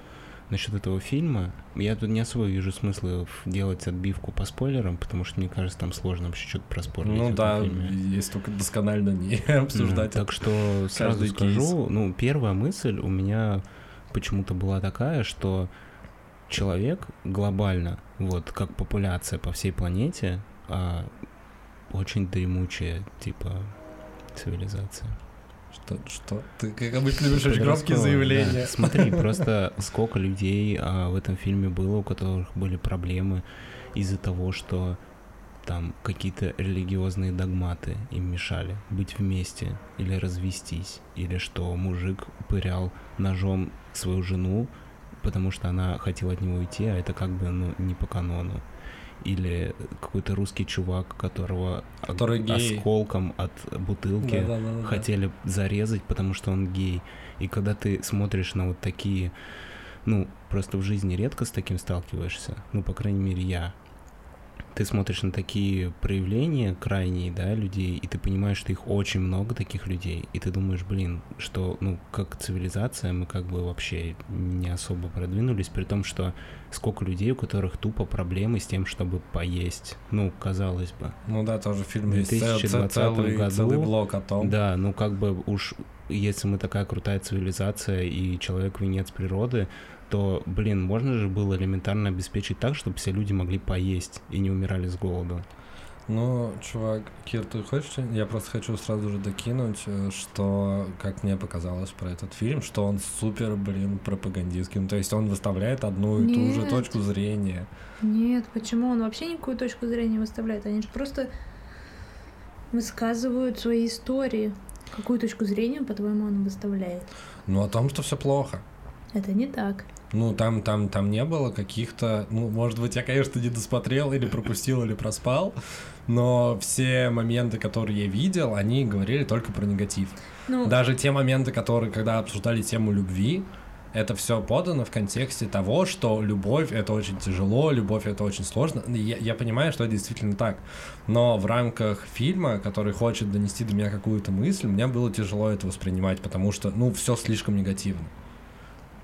насчет этого фильма. Я тут не особо вижу смысла делать отбивку по спойлерам, потому что мне кажется, там сложно вообще что-то проспорить. ну да, фильме. есть только досконально не Ну, обсуждать. так что сразу скажу, ну, первая мысль у меня почему-то была такая, что человек глобально, вот как популяция по всей планете, а, очень дремучая, типа, цивилизация. Что, что? Ты, как обычно, любишь очень громкие заявления. да. *laughs* Смотри, *laughs* просто сколько людей а, в этом фильме было, у которых были проблемы из-за того, что там какие-то религиозные догматы им мешали быть вместе или развестись, или что мужик пырял ножом свою жену, потому что она хотела от него уйти, а это как бы ну, не по канону. Или какой-то русский чувак, которого ог- Который гей. осколком от бутылки Да-да-да-да. хотели зарезать, потому что он гей. И когда ты смотришь на вот такие, ну, просто в жизни редко с таким сталкиваешься, ну, по крайней мере, я. Ты смотришь на такие проявления крайние, да, людей, и ты понимаешь, что их очень много таких людей, и ты думаешь, блин, что, ну, как цивилизация мы как бы вообще не особо продвинулись, при том, что сколько людей, у которых тупо проблемы с тем, чтобы поесть, ну, казалось бы. Ну да, тоже фильм В есть цел- 2020 целый, году, целый блок о том. Да, ну как бы уж если мы такая крутая цивилизация и человек венец природы, то, блин, можно же было элементарно обеспечить так, чтобы все люди могли поесть и не умирали с голоду. Ну, чувак, Кир, ты хочешь? Я просто хочу сразу же докинуть, э, что, как мне показалось про этот фильм, что он супер, блин, пропагандистский. Ну, то есть он выставляет одну и ту же Нет. точку зрения. Нет, почему? Он вообще никакую точку зрения не выставляет. Они же просто высказывают свои истории. Какую точку зрения, по-твоему, он выставляет? Ну, о том, что все плохо. Это не так. Ну, там, там, там не было каких-то... Ну, может быть, я, конечно, не досмотрел или пропустил, или проспал, но все моменты, которые я видел, они говорили только про негатив. Ну, Даже те моменты, которые, когда обсуждали тему любви, это все подано в контексте того, что любовь это очень тяжело, любовь это очень сложно. Я, я понимаю, что это действительно так. Но в рамках фильма, который хочет донести до меня какую-то мысль, мне было тяжело это воспринимать, потому что, ну, все слишком негативно.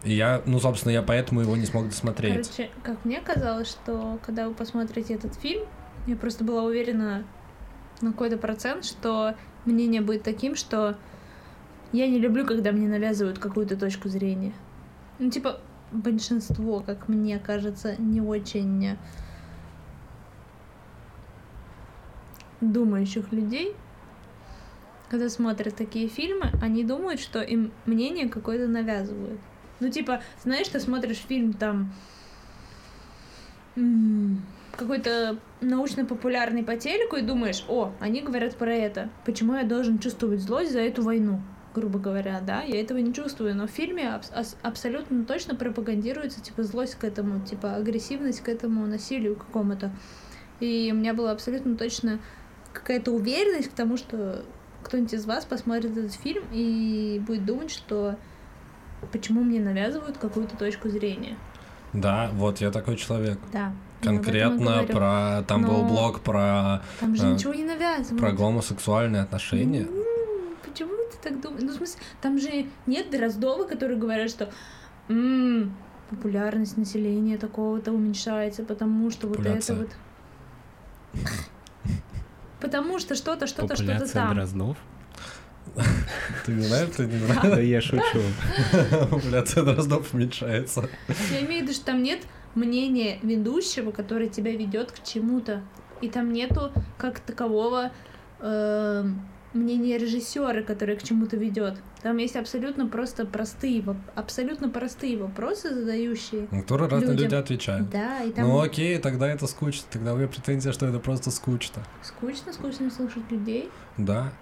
Я, ну, собственно, я поэтому его не смог досмотреть. короче, как мне казалось, что когда вы посмотрите этот фильм, я просто была уверена на какой-то процент, что мнение будет таким, что я не люблю, когда мне навязывают какую-то точку зрения. Ну, типа, большинство, как мне кажется, не очень думающих людей, когда смотрят такие фильмы, они думают, что им мнение какое-то навязывают. Ну, типа, знаешь, ты смотришь фильм там какой-то научно-популярный по телеку и думаешь, о, они говорят про это. Почему я должен чувствовать злость за эту войну? грубо говоря, да, я этого не чувствую, но в фильме ас- абсолютно точно пропагандируется, типа, злость к этому, типа, агрессивность к этому насилию какому-то. И у меня была абсолютно точно какая-то уверенность к тому, что кто-нибудь из вас посмотрит этот фильм и будет думать, что почему мне навязывают какую-то точку зрения. Да, вот я такой человек. Да. Конкретно про... Там был Но- блог про, Там же а, ничего не навязывают. про гомосексуальные отношения. М, Почему ты так думаешь? Ну, в смысле, там же нет Дроздова, которые говорят, что «М, популярность населения такого-то уменьшается, потому что вот это Популяция. вот... *laughs* Потому что что-то, что-то, что-то Популяция там. дроздов? *laughs* Ты не знаешь, ты не Да знаешь? я шучу. *laughs* Популяция дроздов уменьшается. Я имею в виду, что там нет мнения ведущего, который тебя ведет к чему-то. И там нету как такового эм, мнения режиссера, который к чему-то ведет. Там есть абсолютно просто простые, абсолютно простые вопросы, задающие. На которые разные люди отвечают. Да, и там Ну окей, тогда это скучно. Тогда у меня претензия, что это просто скучно. скучно, скучно слушать людей. Да.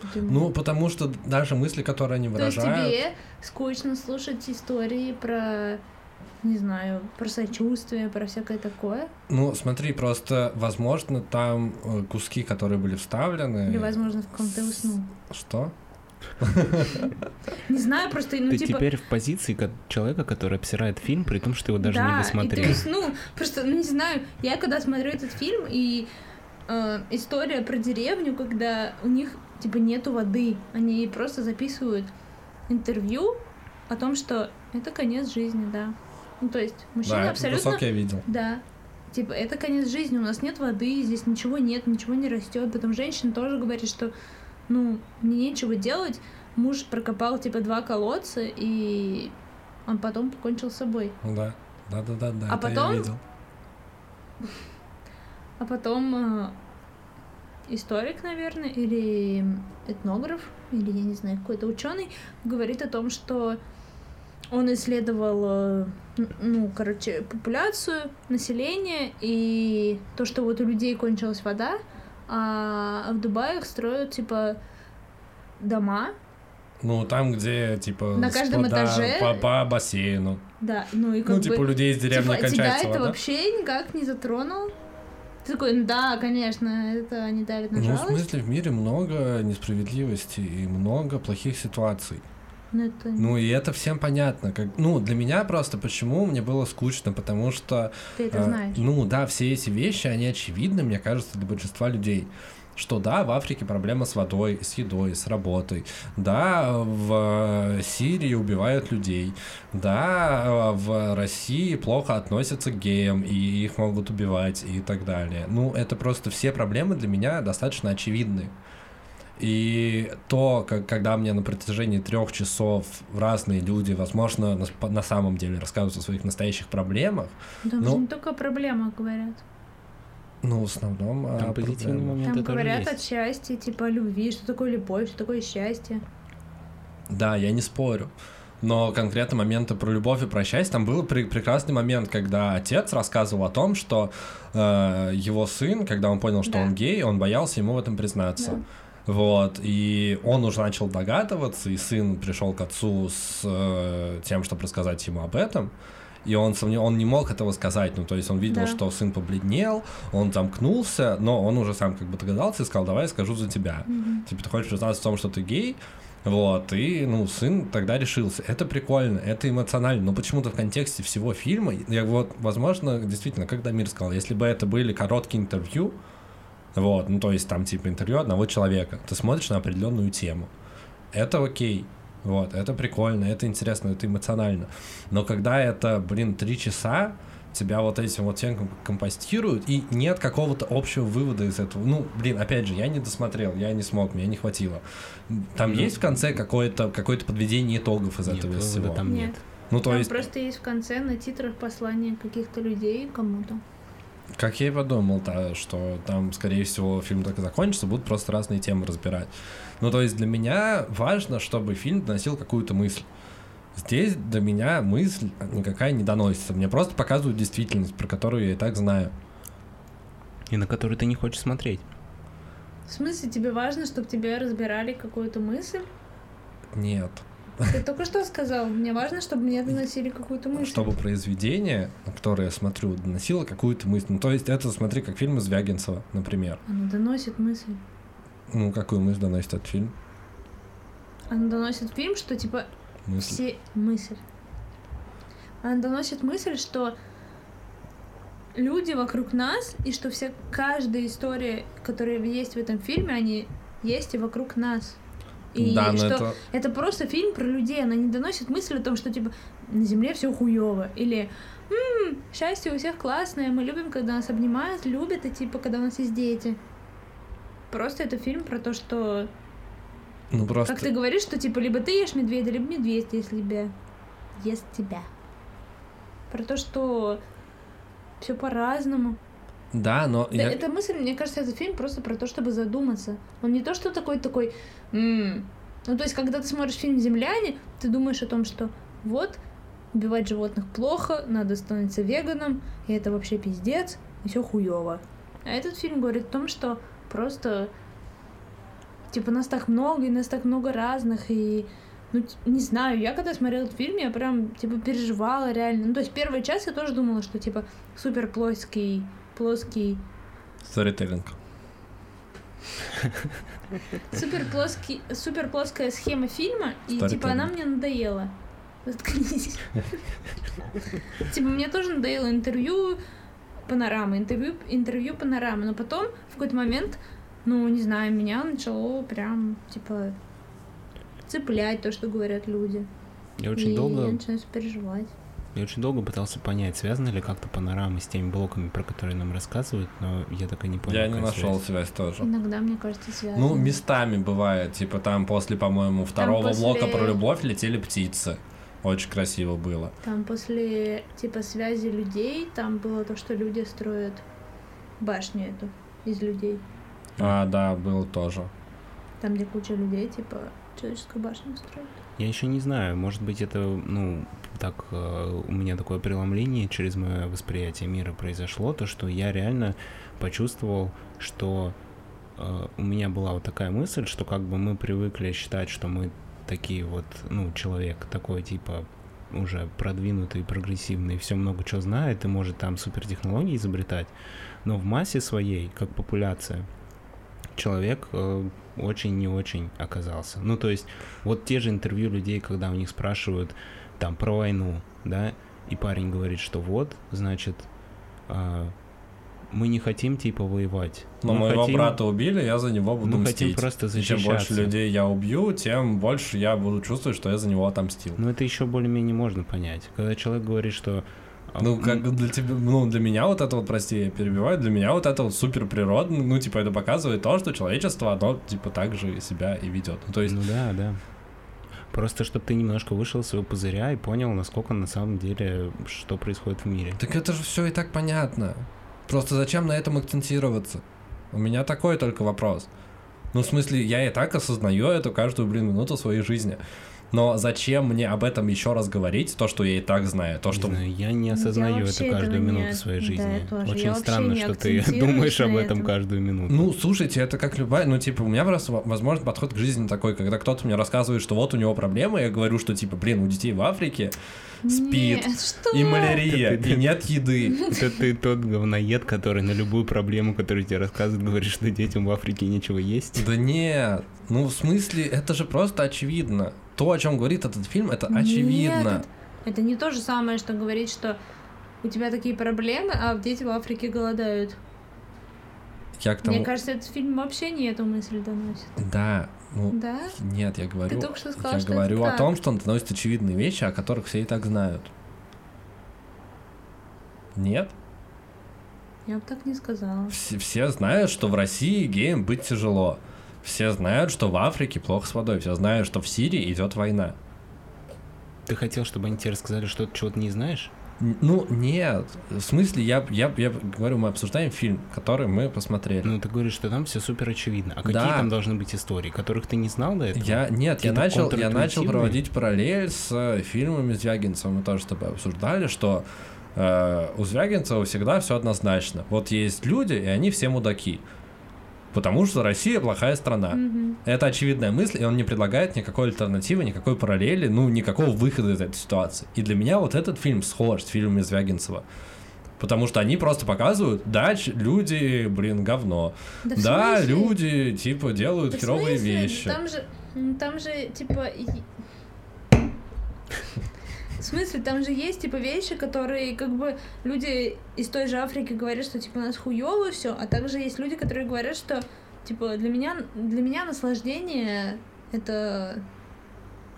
Почему? Ну, потому что даже мысли, которые они То есть выражают... тебе скучно слушать истории про, не знаю, про сочувствие, про всякое такое? Ну, смотри, просто, возможно, там э, куски, которые были вставлены... Или, возможно, в ком ты уснул? Что? Не знаю, просто, ну, Ты типа... теперь в позиции человека, который обсирает фильм, при том, что его даже не да, досмотрел. и ты уснул. Просто, ну, не знаю, я когда смотрю этот фильм, и э, история про деревню, когда у них, типа, нету воды, они просто записывают интервью о том, что это конец жизни, да. Ну, то есть, мужчина да, абсолютно... кусок я видел. Да. Типа, это конец жизни, у нас нет воды, здесь ничего нет, ничего не растет. Потом женщина тоже говорит, что, ну, мне нечего делать. Муж прокопал, типа, два колодца, и он потом покончил с собой. Да. Да-да-да, А это потом- я видел. А потом э, историк, наверное, или этнограф, или, я не знаю, какой-то ученый говорит о том, что он исследовал, э, ну, короче, популяцию, население, и то, что вот у людей кончилась вода, а в Дубае строят, типа, дома, Ну, там, где, типа, На каждом спа- да, этаже- по, по бассейну. да, ну и как Ну, типа, у бы... людей из деревни типа, тебя кончается это вода. вообще никак не затронул? Ты такой, ну да, конечно, это не давит на Ну, в жалость. смысле, в мире много несправедливости и много плохих ситуаций. но это... Ну, и это всем понятно. Как, ну, для меня просто почему мне было скучно, потому что... Ты это э, знаешь. Ну, да, все эти вещи, они очевидны, мне кажется, для большинства людей. Что да, в Африке проблема с водой, с едой, с работой. Да, в Сирии убивают людей. Да, в России плохо относятся к геям, и их могут убивать и так далее. Ну, это просто все проблемы для меня достаточно очевидны. И то, как, когда мне на протяжении трех часов разные люди, возможно, на, на самом деле рассказывают о своих настоящих проблемах, Там ну- не только о проблемах говорят. Ну, в основном... а, Там позитивные проблема- моменты Там тоже говорят есть. от счастья, типа о любви, что такое любовь, что такое счастье. Да, я не спорю. Но конкретно моменты про любовь и про счастье, там был пре- прекрасный момент, когда отец рассказывал о том, что э, его сын, когда он понял, что Да. он гей, он боялся ему в этом признаться. Да. Вот, и он уже начал догадываться, и сын пришел к отцу с э, тем, чтобы рассказать ему об этом. И он, сомнев- он не мог этого сказать, ну, то есть он видел, Да. что сын побледнел, он замкнулся, но он уже сам как бы догадался и сказал, давай я скажу за тебя. Мгм. Типа, ты хочешь признаться в том, что ты гей, вот, и, ну, сын тогда решился. Это прикольно, это эмоционально, но почему-то в контексте всего фильма, я вот, возможно, действительно, как Дамир сказал, если бы это были короткие интервью, вот, ну, то есть там, типа, интервью одного человека, ты смотришь на определенную тему, это окей, вот, это прикольно, это интересно, это эмоционально. Но когда это, блин, три часа, тебя вот этим вот ком- компостируют, и нет какого-то общего вывода из этого. Ну, блин, опять же, я не досмотрел, я не смог, мне не хватило. Там Ну. есть в конце какое-то какое подведение итогов из Нет, этого всего? там Нет. нет. Ну, то Там есть, просто есть в конце на титрах послание каких-то людей кому-то. Как я и подумал, да, что там, скорее всего, фильм только закончится, будут просто разные темы разбирать. Ну, то есть для меня важно, чтобы фильм доносил какую-то мысль. Здесь до меня мысль никакая не доносится. Мне просто показывают действительность, про которую я и так знаю. И на который ты не хочешь смотреть. В смысле, тебе важно, чтобы тебе разбирали какую-то мысль? Нет. Ты только что сказал, мне важно, чтобы мне доносили какую-то мысль. Чтобы произведение, на которое я смотрю, доносило какую-то мысль. Ну, то есть это, смотри, как фильм Звягинцева, например. Оно доносит мысль. Ну, какую мысль доносит этот фильм? Оно доносит фильм, что типа Мысль. все мысль. Она доносит мысль, что люди вокруг нас, и что вся каждая история, которая есть в этом фильме, они есть и вокруг нас. И да, что это... это просто фильм про людей, она не доносит мысль о том, что типа на земле все хуево. Или «М, счастье у всех классное, мы любим, когда нас обнимают, любят, и типа, когда у нас есть дети. Просто это фильм про то, что Ну, просто... как ты говоришь, что типа либо ты ешь медведя, либо медведь, если тебя ест тебя. Про то, что все по-разному. Да, но Да, я... Эта мысль, мне кажется, этот фильм просто про то, чтобы задуматься. Он не то, что такой такой. «М». Ну, то есть, когда ты смотришь фильм Земляне, ты думаешь о том, что вот убивать животных плохо, надо становиться веганом, и это вообще пиздец, и все хуево. А этот фильм говорит о том, что просто типа нас так много, и нас так много разных, и ну, не знаю, я когда смотрела этот фильм, я прям, типа, переживала реально. Ну, то есть первый час я тоже думала, что, типа, супер плоский, плоский, Сторителлинг. супер плоский, супер плоская схема фильма, и, типа, она мне надоела. Заткнись. Типа, мне тоже надоело интервью панорамы, интервью, интервью панорамы, но потом в какой-то момент, ну, не знаю, меня начало прям, типа, цеплять то, что говорят люди. Я очень и долго я начинаю переживать. Я очень долго пытался понять, связаны ли как-то панорамы с теми блоками, про которые нам рассказывают, но я так и не понял. Я не нашел связь. связь тоже. Иногда, мне кажется, связано. Ну, местами бывает. Типа там после, по-моему, второго после- блока про любовь летели птицы. Очень красиво было. Там после, типа, связи людей, там было то, что люди строят башню эту из людей. А, да, было тоже. Там, где куча людей, типа, человеческую башню строят. Я еще не знаю, может быть, это, ну, так э, у меня такое преломление через мое восприятие мира произошло, то, что я реально почувствовал, что э, у меня была вот такая мысль, что как бы мы привыкли считать, что мы такие вот, ну, человек такой, типа, уже продвинутый, прогрессивный, все много чего знает и может там супертехнологии изобретать, но в массе своей, как популяция, человек э, очень не очень оказался. Ну, то есть, вот те же интервью людей, когда у них спрашивают там про войну, да, и парень говорит, что вот, значит, а, мы не хотим типа воевать. Но мы моего хотим- брата убили, я за него буду мы хотим мстить. просто И чем больше защищаться. людей я убью, тем больше я буду чувствовать, что я за него отомстил. Ну, это еще более-менее можно понять. Когда человек говорит, что... а, Ну, как для тебя, ну, для меня вот это вот, прости, я перебиваю, для меня вот это вот супер природно, ну, типа, это показывает то, что человечество, оно, типа, так же себя и ведет. Ну, то есть, Ну да, да. Просто чтобы ты немножко вышел из своего пузыря и понял, насколько на самом деле, что происходит в мире. так это же все и так понятно. Просто зачем на этом акцентироваться? У меня такой только вопрос. Ну, в смысле, я и так осознаю эту каждую, блин, минуту своей жизни. Но зачем мне об этом еще раз говорить, то, что я и так знаю, то, что... Не знаю, я не Я осознаю вообще эту каждую минуту своей да, жизни. я. Я Очень странно, что ты *laughs* думаешь об этом этом. каждую минуту. Ну, слушайте, это как любая, ну, типа, у меня просто, во- возможно, подход к жизни такой, когда кто-то мне рассказывает, что вот у него проблемы, я говорю, что, типа, блин, у детей в Африке спит, Нет, что? и малярия, Это- и нет еды. Это ты тот говноед, который на любую проблему, которую тебе рассказывает, говорит, что детям в Африке нечего есть. Да нет, ну, в смысле, это же просто очевидно. То, о чем говорит этот фильм, это очевидно. Нет, это не то же самое, что говорить, что у тебя такие проблемы, а дети в Африке голодают. Я к тому... Мне кажется, этот фильм вообще не эту мысль доносит. Да, ну, Да? нет, я говорю... только что сказал, я что говорю о так. том, что он доносит очевидные вещи, о которых все и так знают. Нет? Я бы так не сказала. Все, все знают, что в России геям быть тяжело. Все знают, что в Африке плохо с водой. Все знают, что в Сирии идет война. Ты хотел, чтобы они тебе рассказали, что ты чего-то не знаешь? Ну, нет. В смысле, я, я, я говорю, мы обсуждаем фильм, который мы посмотрели. Ну, ты говоришь, что там все супер очевидно. А какие Да. там должны быть истории, которых ты не знал до этого? Я, нет, я начал, я начал проводить параллель с э, фильмами Звягинцева. Мы тоже с тобой обсуждали, что э, у Звягинцева всегда все однозначно. Вот есть люди, и они все мудаки. Потому что Россия плохая страна. Мгм. Это очевидная мысль, и он не предлагает никакой альтернативы, никакой параллели, ну, никакого выхода из этой ситуации. И для меня вот этот фильм схож с фильмами Звягинцева. Потому что они просто показывают, да, люди, блин, говно. Да, Да, люди, типа, делают Да херовые вещи. Там же, там же, типа... В смысле, там же есть, типа, вещи, которые, как бы, люди из той же Африки говорят, что, типа, у нас хуёво все, а также есть люди, которые говорят, что, типа, для меня, для меня наслаждение — это...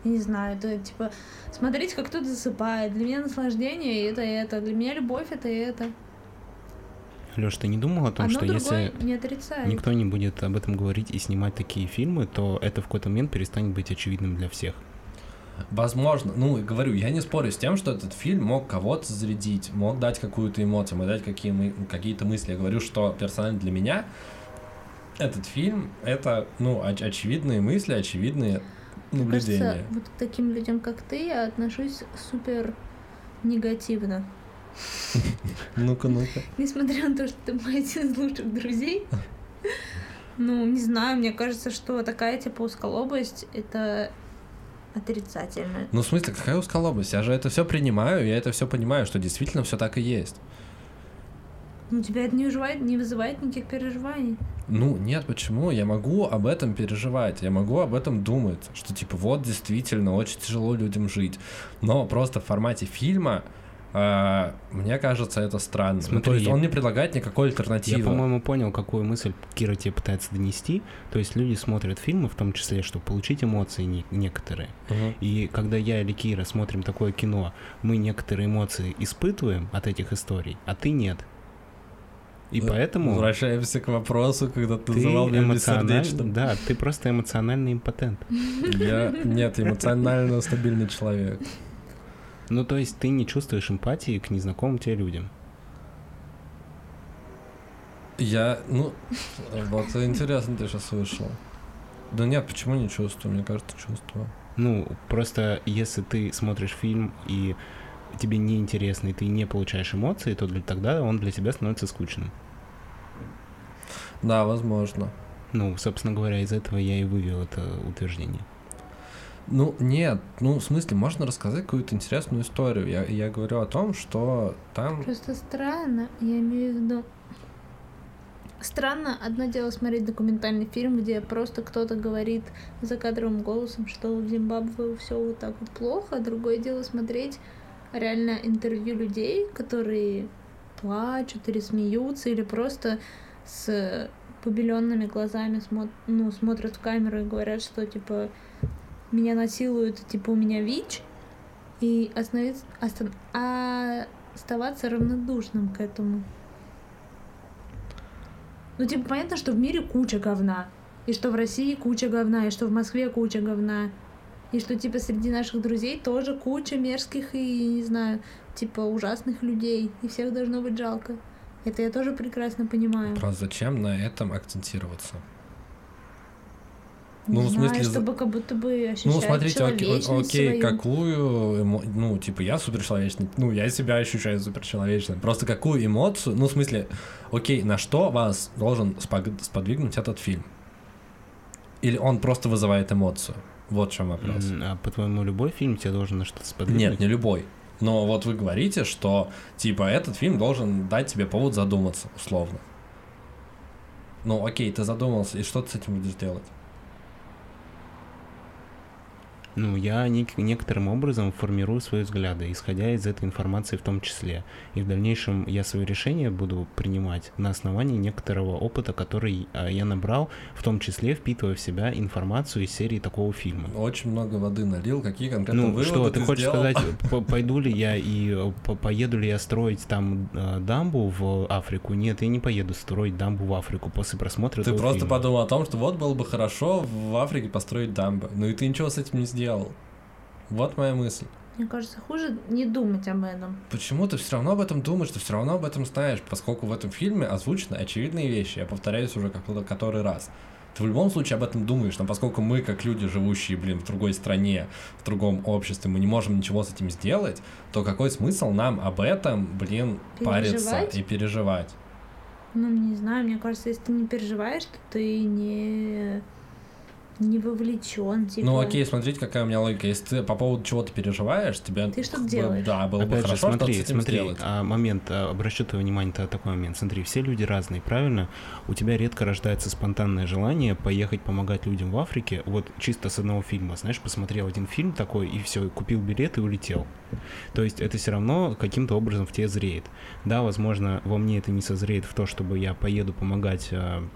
Я не знаю, это, типа, смотреть, как кто-то засыпает. Для меня наслаждение — это это. Для меня любовь — это это. Леш, ты не думал о том, Одно что если не отрицает. никто не будет об этом говорить и снимать такие фильмы, то это в какой-то момент перестанет быть очевидным для всех? Возможно, ну, и говорю, я не спорю с тем, что этот фильм мог кого-то зарядить, мог дать какую-то эмоцию, мог дать какие мы, какие-то мысли. Я говорю, что персонально для меня этот фильм — это, ну, оч- очевидные мысли, очевидные Мне наблюдения. кажется, вот к таким людям, как ты, я отношусь супер негативно. *laughs* Ну-ка, ну-ка. Несмотря на то, что ты мой один из лучших друзей. *laughs* Ну, не знаю, мне кажется, что такая типа узколобость — это отрицательно. Ну, в смысле, какая узколобость? Я же это все принимаю, я это все понимаю, что действительно все так и есть. Ну, тебя это не вызывает, не вызывает никаких переживаний. Ну, нет, почему? Я могу об этом переживать, я могу об этом думать, что типа вот действительно очень тяжело людям жить. Но просто в формате фильма мне кажется, это странно. Ну, то Смотри, есть он не предлагает никакой Я, альтернативы. по-моему, понял, какую мысль Кира тебе пытается донести. То есть люди смотрят фильмы, в том числе, чтобы получить эмоции не- некоторые. Мгм. И когда я или Кира смотрим такое кино, мы некоторые эмоции испытываем от этих историй, а ты нет. И поэтому Возвращаемся к вопросу, когда ты ты называл меня бессердечным. Да, ты просто эмоциональный импотент. Я нет, эмоционально стабильный человек. Ну, то есть ты не чувствуешь эмпатии к незнакомым тебе людям. Я, ну, *laughs* вот интересно ты сейчас вышел. Да нет, почему не чувствую? Мне кажется, чувствую. Ну, просто если ты смотришь фильм и тебе неинтересно, и ты не получаешь эмоции, то для, тогда он для тебя становится скучным. Да, возможно. Ну, собственно говоря, из этого я и вывел это утверждение. Ну, нет, ну, в смысле, можно рассказать какую-то интересную историю. Я, я говорю о том, что там... Просто странно, я имею в виду... Странно, одно дело смотреть документальный фильм, где просто кто-то говорит закадровым голосом, что в Зимбабве все вот так вот плохо, а другое дело смотреть реально интервью людей, которые плачут или смеются, или просто с побеленными глазами смо- ну, смотрят в камеру и говорят, что типа меня насилуют, типа у меня ВИЧ, и остановиться, остан- а оставаться равнодушным к этому. Ну, типа, понятно, что в мире куча говна. И что в России куча говна, и что в Москве куча говна. И что, типа, среди наших друзей тоже куча мерзких и, не знаю, типа, ужасных людей. И всех должно быть жалко. Это я тоже прекрасно понимаю. Просто зачем на этом акцентироваться? Не ну, в знаю, смысле, чтобы как будто бы ощущать Ну, смотрите, окей, окей, свою. какую, эмо- ну, типа, я суперчеловечный, ну, я себя ощущаю суперчеловечным. Просто какую эмоцию, ну, в смысле, окей, на что вас должен сподвигнуть этот фильм? Или он просто вызывает эмоцию? Вот в чем вопрос. А по-твоему, любой фильм тебя должен на что-то сподвигнуть? Нет, не любой. Но вот вы говорите, что, типа, этот фильм должен дать тебе повод задуматься, условно. Ну, окей, ты задумался, и что ты с этим будешь делать? Ну, я нек- некоторым образом формирую свои взгляды, исходя из этой информации в том числе. И в дальнейшем я свои решения буду принимать на основании некоторого опыта, который а, я набрал, в том числе впитывая в себя информацию из серии такого фильма. Очень много воды налил, какие конкретно Ну выводы что, ты хочешь сделал? сказать, *laughs* по- пойду ли я и по- поеду ли я строить там э, дамбу в Африку? Нет, я не поеду строить дамбу в Африку после просмотра Ты просто фильма. подумал о том, что вот было бы хорошо в Африке построить дамбы. Ну и ты ничего с этим не сделал. Вот моя мысль. Мне кажется, хуже не думать об этом. Почему ты все равно об этом думаешь, ты все равно об этом знаешь, поскольку в этом фильме озвучены очевидные вещи. Я повторяюсь уже который раз. Ты в любом случае об этом думаешь, но поскольку мы, как люди, живущие, блин, в другой стране, в другом обществе, мы не можем ничего с этим сделать, то какой смысл нам об этом, блин, париться и переживать? Ну, не знаю, мне кажется, если ты не переживаешь, то ты не не вовлечен, типа. Ну окей, смотрите, какая у меня логика. Если ты по поводу чего-то переживаешь, тебе... Ты что-то делаешь. Да, было бы Опять же, хорошо смотри, этим смотри, сделать. а, момент, а, обращу твое внимание на такой момент. Смотри, все люди разные, правильно? У тебя редко рождается спонтанное желание поехать помогать людям в Африке, вот чисто с одного фильма. Знаешь, посмотрел один фильм такой, и все, купил билет и улетел. То есть это все равно каким-то образом в тебе зреет. Да, возможно, во мне это не созреет в то, чтобы я поеду помогать а,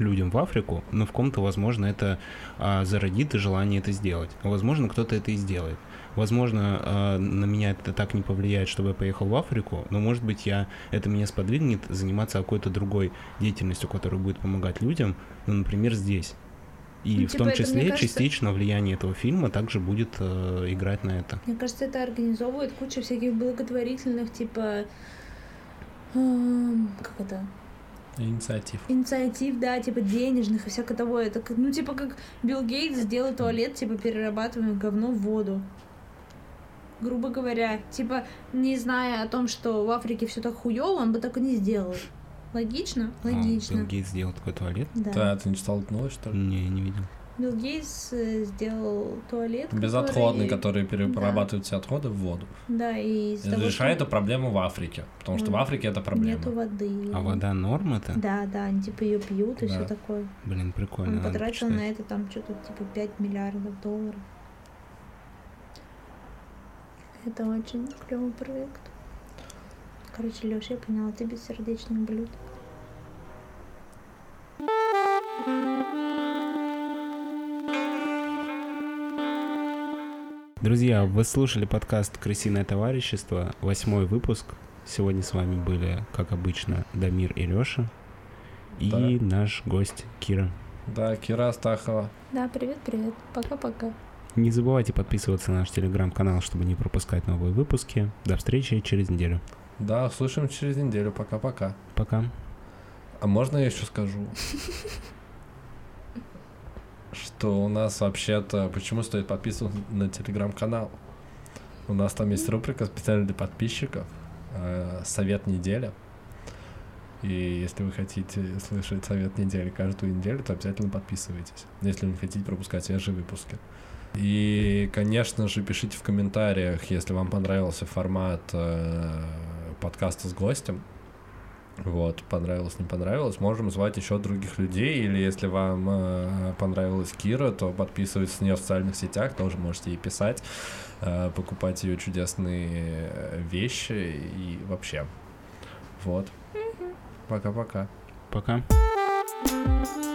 людям в Африку, но в ком-то, возможно, это а, зародит и желание это сделать. Возможно, кто-то это и сделает. Возможно, а, на меня это так не повлияет, чтобы я поехал в Африку, но, может быть, я, это меня сподвигнет заниматься какой-то другой деятельностью, которая будет помогать людям, ну, например, здесь. И Ну, в типа, том это, числе кажется- частично влияние этого фильма также будет э, играть на это. Мне кажется, это организовывает куча всяких благотворительных, типа... эм, Как это? Инициатив. Инициатив, да, типа денежных и всякое того. Это как, ну, типа, как Билл Гейтс сделал туалет, типа, перерабатываем говно в воду. Грубо говоря, типа, не зная о том, что в Африке все так хуёво, он бы так и не сделал. Логично? А, Логично. Билл Гейтс сделал такой туалет? Да. Да, ты не читал новость, что ли? Не, не видел. Билл Гейтс э, сделал туалет, Безотходный, который... который перерабатывает все отходы в воду. Да, и того, Решает что эту проблему в Африке, потому что в М, Африке это проблема. нету воды. А вода норм это? Да, да, они типа ее пьют и Да. все такое. Блин, прикольно. Он потратил почитать. на это там что-то типа 5 миллиардов долларов. Это очень клевый проект. Короче, Леша, я поняла, ты бессердечный блюд. Друзья, вы слушали подкаст «Крысиное товарищество», восьмой выпуск. Сегодня с вами были, как обычно, Дамир и Леша. И Да. наш гость Кира. Да, Кира Астахова. Да, привет, привет. Пока-пока. Не забывайте подписываться на наш телеграм-канал, чтобы не пропускать новые выпуски. До встречи через неделю. Да, услышим через неделю. Пока-пока. Пока. А можно я еще скажу? *laughs* Что у нас вообще-то... Почему стоит подписываться на телеграм-канал? У нас там есть рубрика специально для подписчиков. э, Совет недели. И если вы хотите слышать совет недели каждую неделю, то обязательно подписывайтесь, если вы не хотите пропускать свежие выпуски. И, конечно же, пишите в комментариях, если вам понравился формат э, подкаста с гостем. Вот, понравилось, не понравилось. Можем звать еще других людей, или если вам э, понравилась Кира, то подписывайтесь на нее в социальных сетях, тоже можете ей писать, э, покупать ее чудесные э, вещи и вообще. Вот. Пока-пока. Пока. Пока.